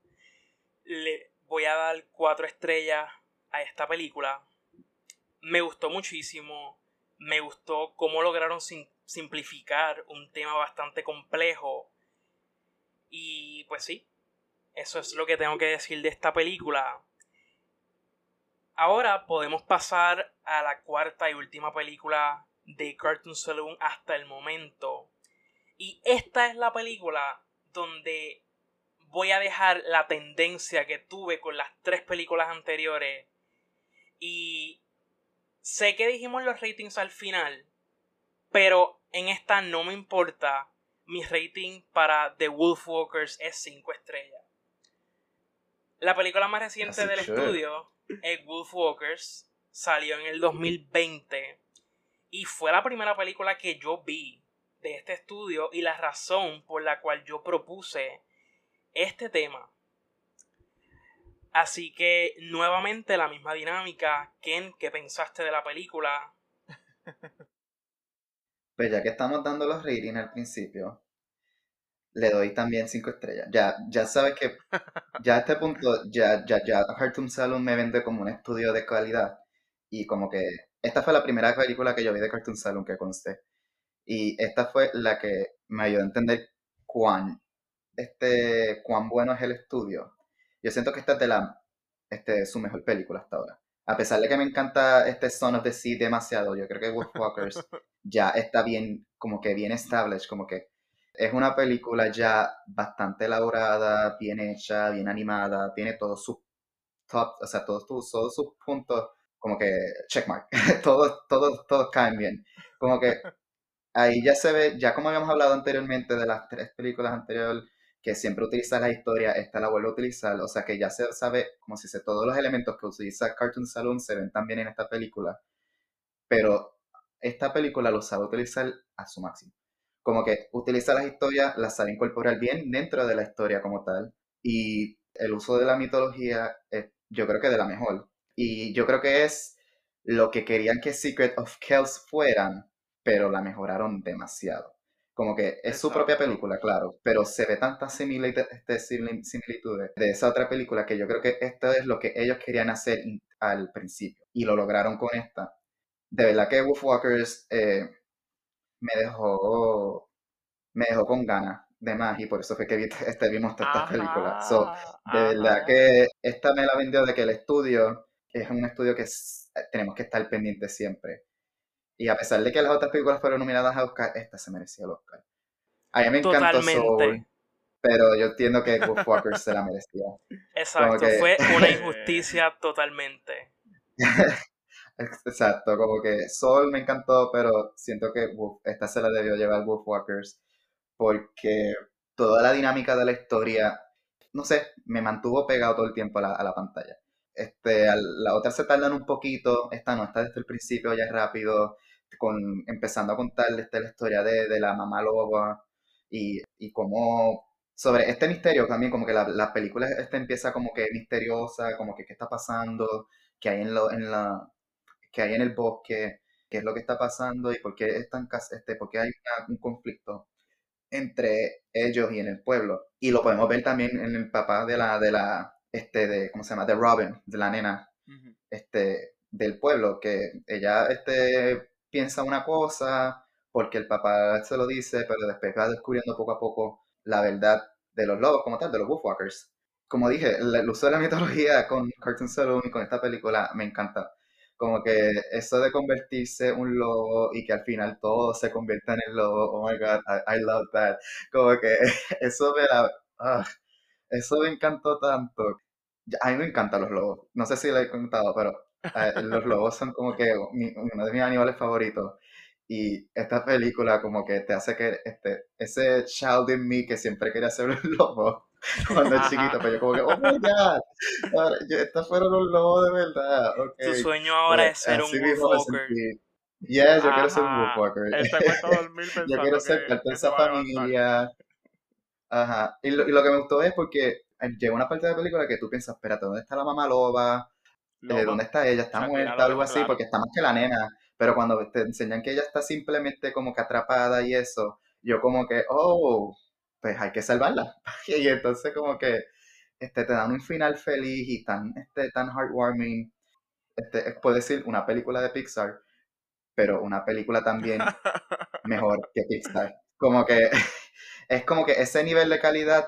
Le voy a dar 4 estrellas a esta película. Me gustó muchísimo. Me gustó cómo lograron simplificar un tema bastante complejo. Y pues sí, eso es lo que tengo que decir de esta película. Ahora podemos pasar a la cuarta y última película de Cartoon Saloon hasta el momento. Y esta es la película donde voy a dejar la tendencia que tuve con las tres películas anteriores. Y sé que dijimos los ratings al final, pero en esta no me importa. Mi rating para The Wolfwalkers es 5 estrellas. La película más reciente del estudio es Wolfwalkers. Salió en el 2020. Y fue la primera película que yo vi de este estudio y la razón por la cual yo propuse este tema. Así que nuevamente la misma dinámica. Ken, ¿qué pensaste de la película? Pues ya que estamos dando los ratings al principio, le doy también cinco estrellas. Ya, ya sabes que ya a este punto, ya, ya, ya Cartoon Saloon me vende como un estudio de calidad. Y como que esta fue la primera película que yo vi de Cartoon Saloon que conste. Y esta fue la que me ayudó a entender cuán, este, cuán bueno es el estudio. Yo siento que esta es de la, este, su mejor película hasta ahora a pesar de que me encanta este Son of the Sea demasiado, yo creo que Wolfwalkers ya está bien, como que bien established, como que es una película ya bastante elaborada, bien hecha, bien animada, tiene todos sus top, o sea, todos, todos sus puntos, como que checkmark, todos, todos, todos caen bien. Como que ahí ya se ve, ya como habíamos hablado anteriormente de las tres películas anteriores, que siempre utiliza la historia, esta la vuelve a utilizar, o sea que ya se sabe, como si se todos los elementos que utiliza Cartoon Saloon se ven también en esta película, pero esta película lo sabe utilizar a su máximo. Como que utiliza las historias, las sabe incorporar bien dentro de la historia como tal, y el uso de la mitología yo creo que de la mejor. Y yo creo que es lo que querían que Secret of Kells fueran, pero la mejoraron demasiado. Como que es su propia película, claro, pero se ve tantas este, similitudes de esa otra película que yo creo que esto es lo que ellos querían hacer al principio y lo lograron con esta. De verdad que Wolfwalkers eh, me dejó me dejó con ganas de más y por eso fue que vi, este, vimos esta película. de verdad que esta me la vendió de que el estudio es un estudio que tenemos que estar pendientes siempre. Y a pesar de que las otras películas fueron nominadas a Oscar, esta se merecía el Oscar. A mí me encantó Soul, pero yo entiendo que Wolfwalker se la merecía. Exacto, fue una injusticia totalmente. Exacto, como que Soul me encantó, pero siento que esta se la debió llevar Wolfwalkers porque toda la dinámica de la historia, no sé, me mantuvo pegado todo el tiempo a la, pantalla. Este, la otra se tardan un poquito, esta no, está desde el principio ya es rápido, con, empezando a contar este, la historia de, la mamá loba y, y cómo sobre este misterio también, como que la, la película esta empieza como que misteriosa, como que qué está pasando, qué hay en, lo, en la que hay en el bosque, qué es lo que está pasando y por qué están este, por qué hay un conflicto entre ellos y en el pueblo. Y lo podemos ver también en el papá de la, de la, este, de, ¿cómo se llama? De Robin, de la nena, este, del pueblo, que ella, este, piensa una cosa porque el papá se lo dice, pero después va descubriendo poco a poco la verdad de los lobos como tal, de los Wolfwalkers. Como dije, el, uso de la mitología con Cartoon Saloon y con esta película me encanta como que eso de convertirse un lobo y que al final todo se convierta en el lobo, oh my god, I, love that. Como que eso me ah, eso me encantó tanto. A mí me encantan los lobos. No sé si lo he contado, pero los lobos son como que uno de mis animales favoritos. Y esta película como que te hace que este, ese child in me que siempre quería ser un lobo, cuando es chiquito, pero yo como que, oh my god, estos fueron los lobos de verdad. Okay. Tu sueño ahora pues, es ser un Wolfwalker. Yeah, yo quiero ser un Wolfwalker. yo quiero ser parte de esa familia. Ajá. Y lo, y lo, que me gustó es porque llega una parte de la película que tú piensas, espérate, ¿dónde está la mamá loba? Eh, ¿Dónde está ella? ¿Está muerta? Algo así, porque está más que la nena. Pero cuando te enseñan que ella está simplemente como que atrapada y eso, yo como que, oh, pues hay que salvarla. y entonces como que este, te dan un final feliz y tan, este, tan heartwarming. Este, puedo decir una película de Pixar, pero una película también mejor que Pixar. Como que es como que ese nivel de calidad,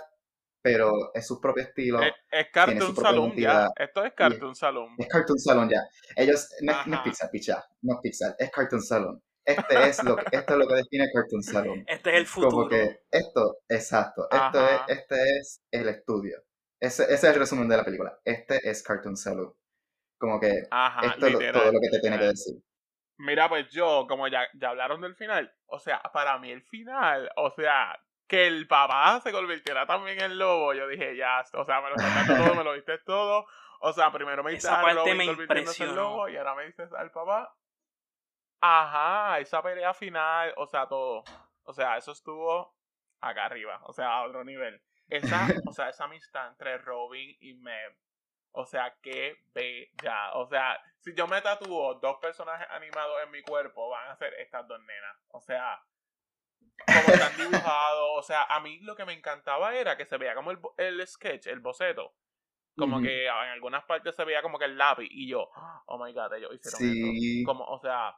pero es su propio estilo. Es, Cartoon Salon ya. Esto es Cartoon Salon. Es Cartoon Salon ya. Ellos, no, es Pixar, picha, no es Pixar, es Cartoon Salon. Este es lo que, esto es lo que define Cartoon Salon. Este es el futuro. Como que esto, exacto, esto es, este es el estudio. Ese, ese, es el resumen de la película. Este es Cartoon Salon. Como que esto es todo lo que te tiene que decir. Mira, pues yo, como ya, ya hablaron del final, o sea, para mí el final, o sea, que el papá se convirtiera también en lobo, yo dije, ya, o sea, me lo sacaste todo, me lo viste todo. O sea, primero me dices al lobo me lobo y ahora me dices al papá. Ajá, esa pelea final, o sea, todo. O sea, eso estuvo acá arriba, o sea, a otro nivel. Esa, o sea, esa amistad entre Robin y Meb. O sea, qué bella. O sea, si yo me tatúo dos personajes animados en mi cuerpo, van a ser estas dos nenas. O sea, como están dibujados. O sea, a mí lo que me encantaba era que se veía como el, el sketch, el boceto. Como que en algunas partes se veía como que el lápiz. Y yo, oh my god, ellos hicieron eso. Como, o sea,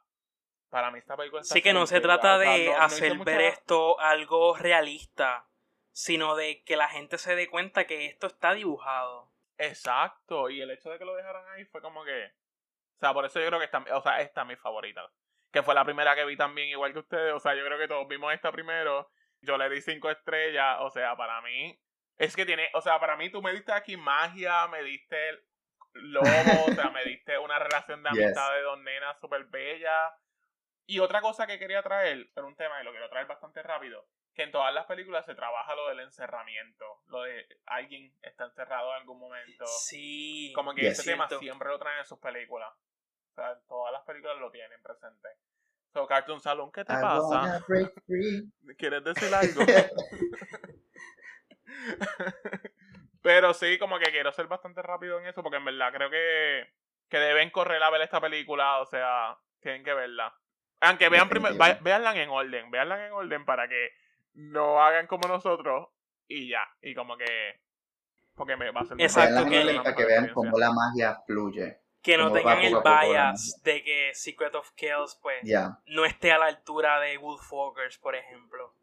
para mí esta película Sí que no se trata de hacer ver esto algo realista, sino de que la gente se dé cuenta que esto está dibujado. Exacto, y el hecho de que lo dejaran ahí fue como que... O sea, por eso yo creo que esta, o sea, esta es mi favorita. Que fue la primera que vi también, igual que ustedes. O sea, yo creo que todos vimos esta primero. Yo le di cinco estrellas. O sea, para mí... Es que tiene... O sea, para mí tú me diste aquí magia, me diste lobo, o sea, me diste una relación de amistad de dos nenas súper bella. Y otra cosa que quería traer, pero un tema y lo quiero traer bastante rápido, que en todas las películas se trabaja lo del encerramiento, lo de alguien está encerrado en algún momento. Sí. Como que ese tema siempre lo traen en sus películas. O sea, todas las películas lo tienen presente. So, Cartoon Salon, ¿qué te pasa? ¿Quieres decir algo? Pero sí, como que quiero ser bastante rápido en eso, porque en verdad creo que, que deben correr a ver esta película, o sea, tienen que verla Aunque vean primero, veanla en orden, veanla en orden para que no hagan como nosotros y ya. Y como que. Porque me va a ser Exacto, que- para que vean cómo la magia fluye. Que no tengan el bias de que Secret of Kells, pues, no esté a la altura de Wolfwalkers, por ejemplo.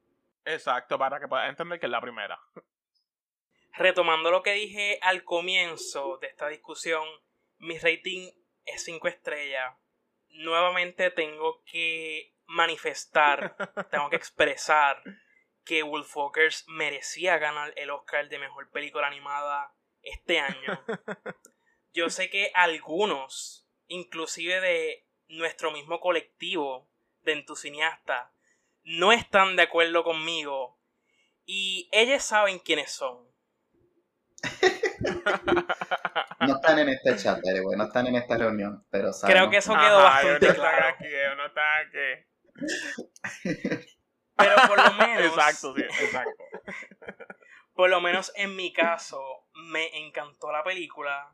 Exacto, para que puedan entender que es la primera. Retomando lo que dije al comienzo de esta discusión, mi rating es 5 estrellas. Nuevamente tengo que manifestar, tengo que expresar que Wolfwalkers merecía ganar el Oscar de mejor película animada este año. Yo sé que algunos, inclusive de nuestro mismo colectivo de entusiastas, no están de acuerdo conmigo y ellos saben quiénes son. No están en este chat, anyway, no están en esta reunión, pero Creo sabemos. que eso quedó Ajá, bastante no claro. aquí, no están aquí. Pero por lo menos, Exacto, sí, exacto. por lo menos en mi caso, me encantó la película.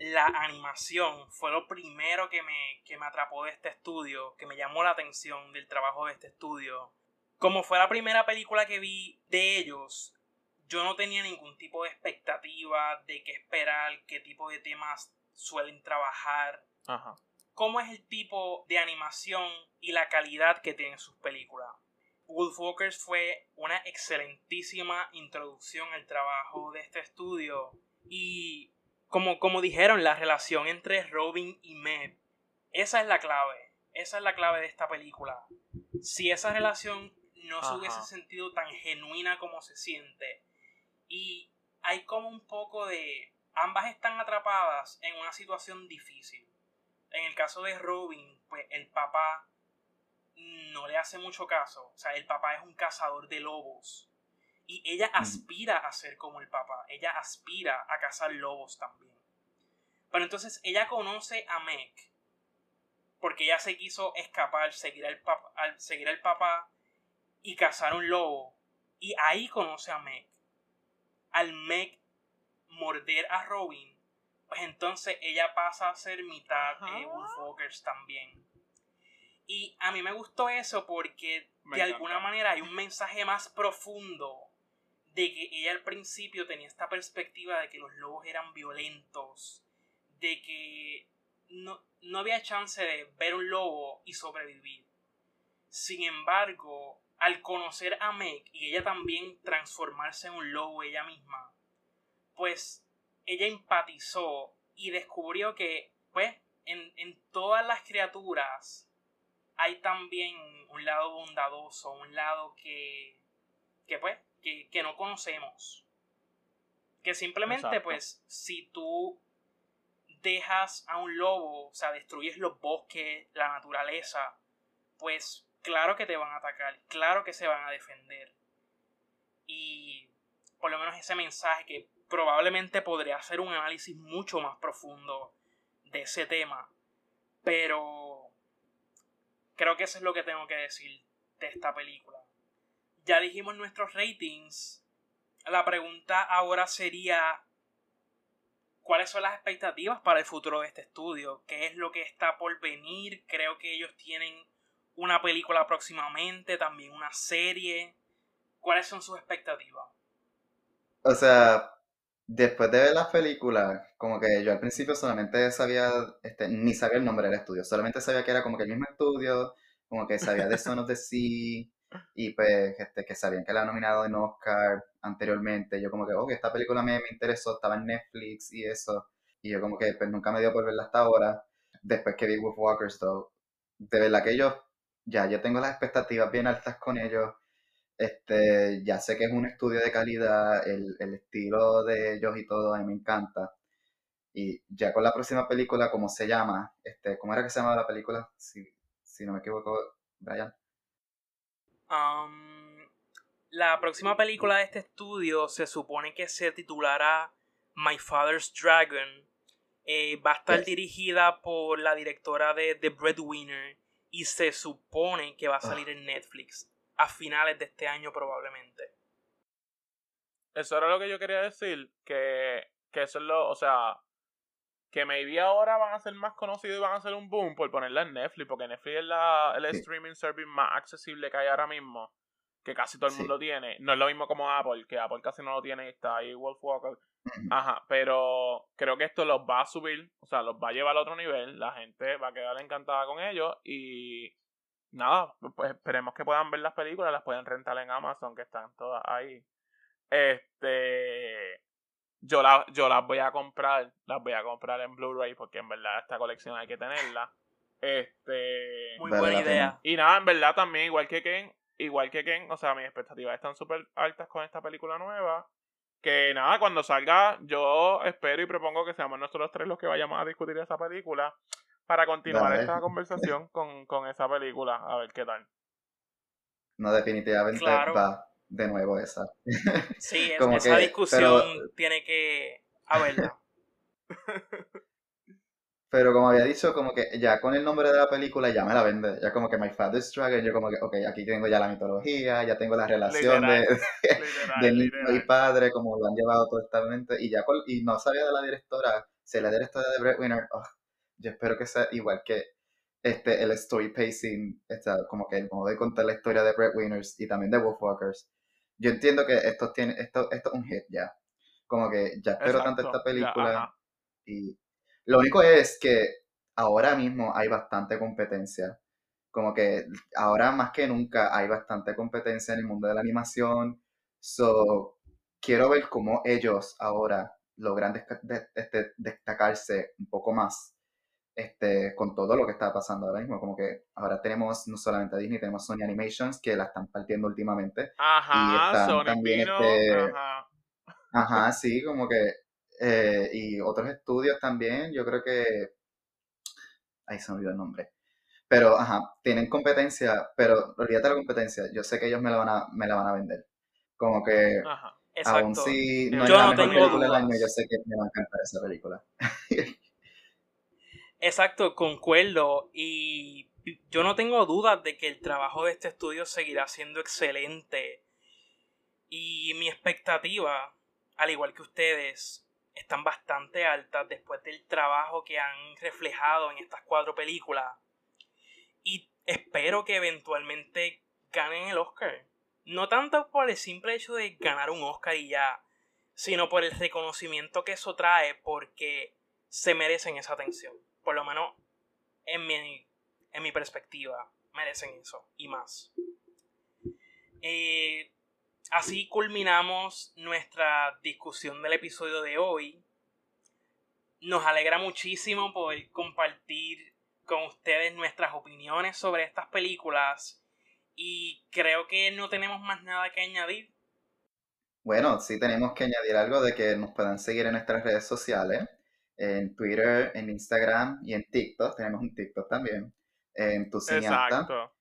La animación fue lo primero que me, que me atrapó de este estudio, que me llamó la atención del trabajo de este estudio. Como fue la primera película que vi de ellos, yo no tenía ningún tipo de expectativa de qué esperar, qué tipo de temas suelen trabajar, Ajá. cómo es el tipo de animación y la calidad que tienen sus películas. Wolfwalkers fue una excelentísima introducción al trabajo de este estudio y como, como dijeron, la relación entre Robin y Meg, esa es la clave, esa es la clave de esta película. Si esa relación no se hubiese sentido tan genuina como se siente y hay como un poco de... Ambas están atrapadas en una situación difícil. En el caso de Robin, pues el papá no le hace mucho caso. O sea, el papá es un cazador de lobos. Y ella aspira a ser como el papá. Ella aspira a cazar lobos también. Pero entonces ella conoce a Meg. Porque ella se quiso escapar, seguir al, papá, al seguir al papá y cazar un lobo. Y ahí conoce a Meg. Al Meg morder a Robin, pues entonces ella pasa a ser mitad de Wolfwalkers también. Y a mí me gustó eso porque Me de encanta. alguna manera hay un mensaje más profundo de que ella al principio tenía esta perspectiva de que los lobos eran violentos, de que no, no había chance de ver un lobo y sobrevivir. Sin embargo, al conocer a Meg y ella también transformarse en un lobo ella misma, pues ella empatizó y descubrió que, pues, en, en todas las criaturas hay también un lado bondadoso, un lado que, que pues, que, que no conocemos. Que simplemente, Exacto. pues, si tú dejas a un lobo, o sea, destruyes los bosques, la naturaleza, pues claro que te van a atacar, claro que se van a defender. Y por lo menos ese mensaje que probablemente podría hacer un análisis mucho más profundo de ese tema, pero creo que eso es lo que tengo que decir de esta película. Ya dijimos nuestros ratings. La pregunta ahora sería cuáles son las expectativas para el futuro de este estudio, qué es lo que está por venir. Creo que ellos tienen una película próximamente, también una serie. ¿Cuáles son sus expectativas? O sea, después de ver las películas, como que yo al principio solamente sabía, este, ni sabía el nombre del estudio, solamente sabía que era como que el mismo estudio, como que sabía de Son of the Sea, y pues este, que sabían que la han nominado en Oscar anteriormente. Yo como que, ok, esta película me, me interesó, estaba en Netflix y eso, y yo como que pues nunca me dio por verla hasta ahora. Después que vi Wolfwalkers, though, de verdad que yo, ya, yo tengo las expectativas bien altas con ellos. Este, ya sé que es un estudio de calidad, el, el estilo de ellos y todo, a mí me encanta. Y ya con la próxima película, ¿cómo se llama? Este, ¿cómo era que se llamaba la película? Si, si no me equivoco, Brian. Um, la próxima película de este estudio se supone que se titulará My Father's Dragon. Eh, va a estar Yes. dirigida por la directora de The Breadwinner y se supone que va a Ah. salir en Netflix a finales de este año probablemente. Eso era lo que yo quería decir, que, que eso es lo, o sea, que maybe ahora van a ser más conocidos y van a ser un boom por ponerla en Netflix, porque Netflix es la, el streaming service más accesible que hay ahora mismo, que casi todo el mundo tiene. No es lo mismo como Apple, que Apple casi no lo tiene y está ahí Wolf Walker. Ajá, pero creo que esto los va a subir, o sea, los va a llevar al otro nivel, la gente va a quedar encantada con ellos y nada, pues esperemos que puedan ver las películas, las pueden rentar en Amazon, que están todas ahí. Este yo, la, yo las voy a comprar, las voy a comprar en Blu-ray porque en verdad esta colección hay que tenerla. Este. Muy buena idea. Y nada, en verdad también, igual que Ken, igual que Ken, o sea, mis expectativas están súper altas con esta película nueva. Que nada, cuando salga, yo espero y propongo que seamos nosotros tres los que vayamos a discutir esa película para continuar esta conversación con, con, esa película, a ver qué tal. No, definitivamente va de nuevo esa. Sí, esa discusión tiene que haberla. Pero como había dicho, como que ya con el nombre de la película ya me la vende. Ya como que My Father's Dragon, yo como que, ok, aquí tengo ya la mitología, ya tengo la relación de, de, niño y padre, como lo han llevado totalmente. Y ya y no sabía de la directora, si la directora de Breadwinner, oh, yo espero que sea igual que este, el story pacing, está, como que el modo de contar la historia de Breadwinners y también de Wolfwalkers yo entiendo que esto tiene esto, esto es un hit ya. Como que ya espero tanto esta película. y lo único es que ahora mismo hay bastante competencia. Como que ahora más que nunca hay bastante competencia en el mundo de la animación. So, quiero ver cómo ellos ahora logran este, destacarse un poco más este, con todo lo que está pasando ahora mismo. Como que ahora tenemos no solamente a Disney, tenemos Sony Animations que la están partiendo últimamente. Ajá, Sony también este, ajá. sí, como que. Eh, y otros estudios también, yo creo que. Ahí se me olvidó el nombre. Pero, ajá, tienen competencia, pero olvídate la competencia. Yo sé que ellos me la van a, me la van a vender. Como que. Ajá. Aún si no yo es la mejor película del año, yo sé que me va a encantar esa película. Exacto, concuerdo. Y yo no tengo dudas de que el trabajo de este estudio seguirá siendo excelente. Y mi expectativa, al igual que ustedes, están bastante altas después del trabajo que han reflejado en estas cuatro películas. Y espero que eventualmente ganen el Oscar. No tanto por el simple hecho de ganar un Oscar y ya, sino por el reconocimiento que eso trae porque se merecen esa atención por lo menos en mi, en mi perspectiva, merecen eso y más. Eh, así culminamos nuestra discusión del episodio de hoy. Nos alegra muchísimo poder compartir con ustedes nuestras opiniones sobre estas películas y creo que no tenemos más nada que añadir. Bueno, sí tenemos que añadir algo de que nos puedan seguir en nuestras redes sociales en Twitter, en Instagram y en TikTok. Tenemos un TikTok también. En tu Exacto.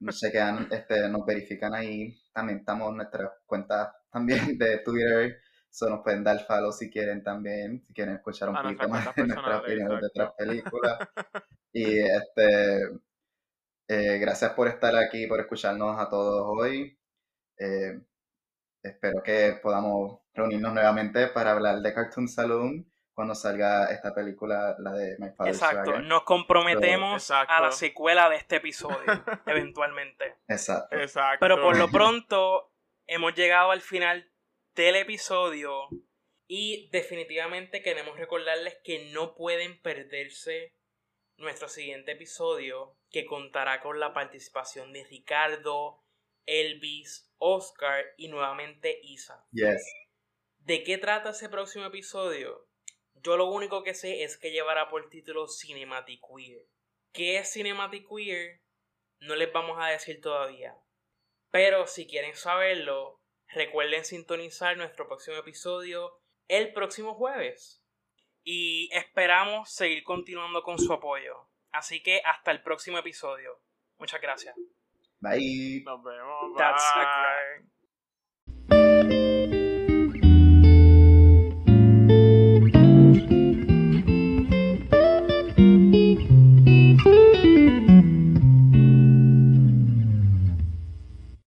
Nos chequean, este, nos verifican ahí. También estamos en nuestras cuentas también de Twitter. So nos pueden dar follow si quieren también, si quieren escuchar un poquito más de nuestras opiniones de otras películas. y este eh, gracias por estar aquí, por escucharnos a todos hoy. Eh, espero que podamos reunirnos nuevamente para hablar de Cartoon Saloon cuando salga esta película, la de My Father's Exacto, nos comprometemos a la secuela de este episodio, eventualmente. Exacto. Exacto. Pero por lo pronto, hemos llegado al final del episodio y definitivamente queremos recordarles que no pueden perderse nuestro siguiente episodio que contará con la participación de Ricardo, Elvis, Oscar y nuevamente Isa. Yes. ¿De qué trata ese próximo episodio? Yo lo único que sé es que llevará por título Cinematic Queer. ¿Qué es Cinematic Queer? No les vamos a decir todavía. Pero si quieren saberlo, recuerden sintonizar nuestro próximo episodio el próximo jueves. Y esperamos seguir continuando con su apoyo. Así que hasta el próximo episodio. Muchas gracias. Bye. Nos vemos. Bye.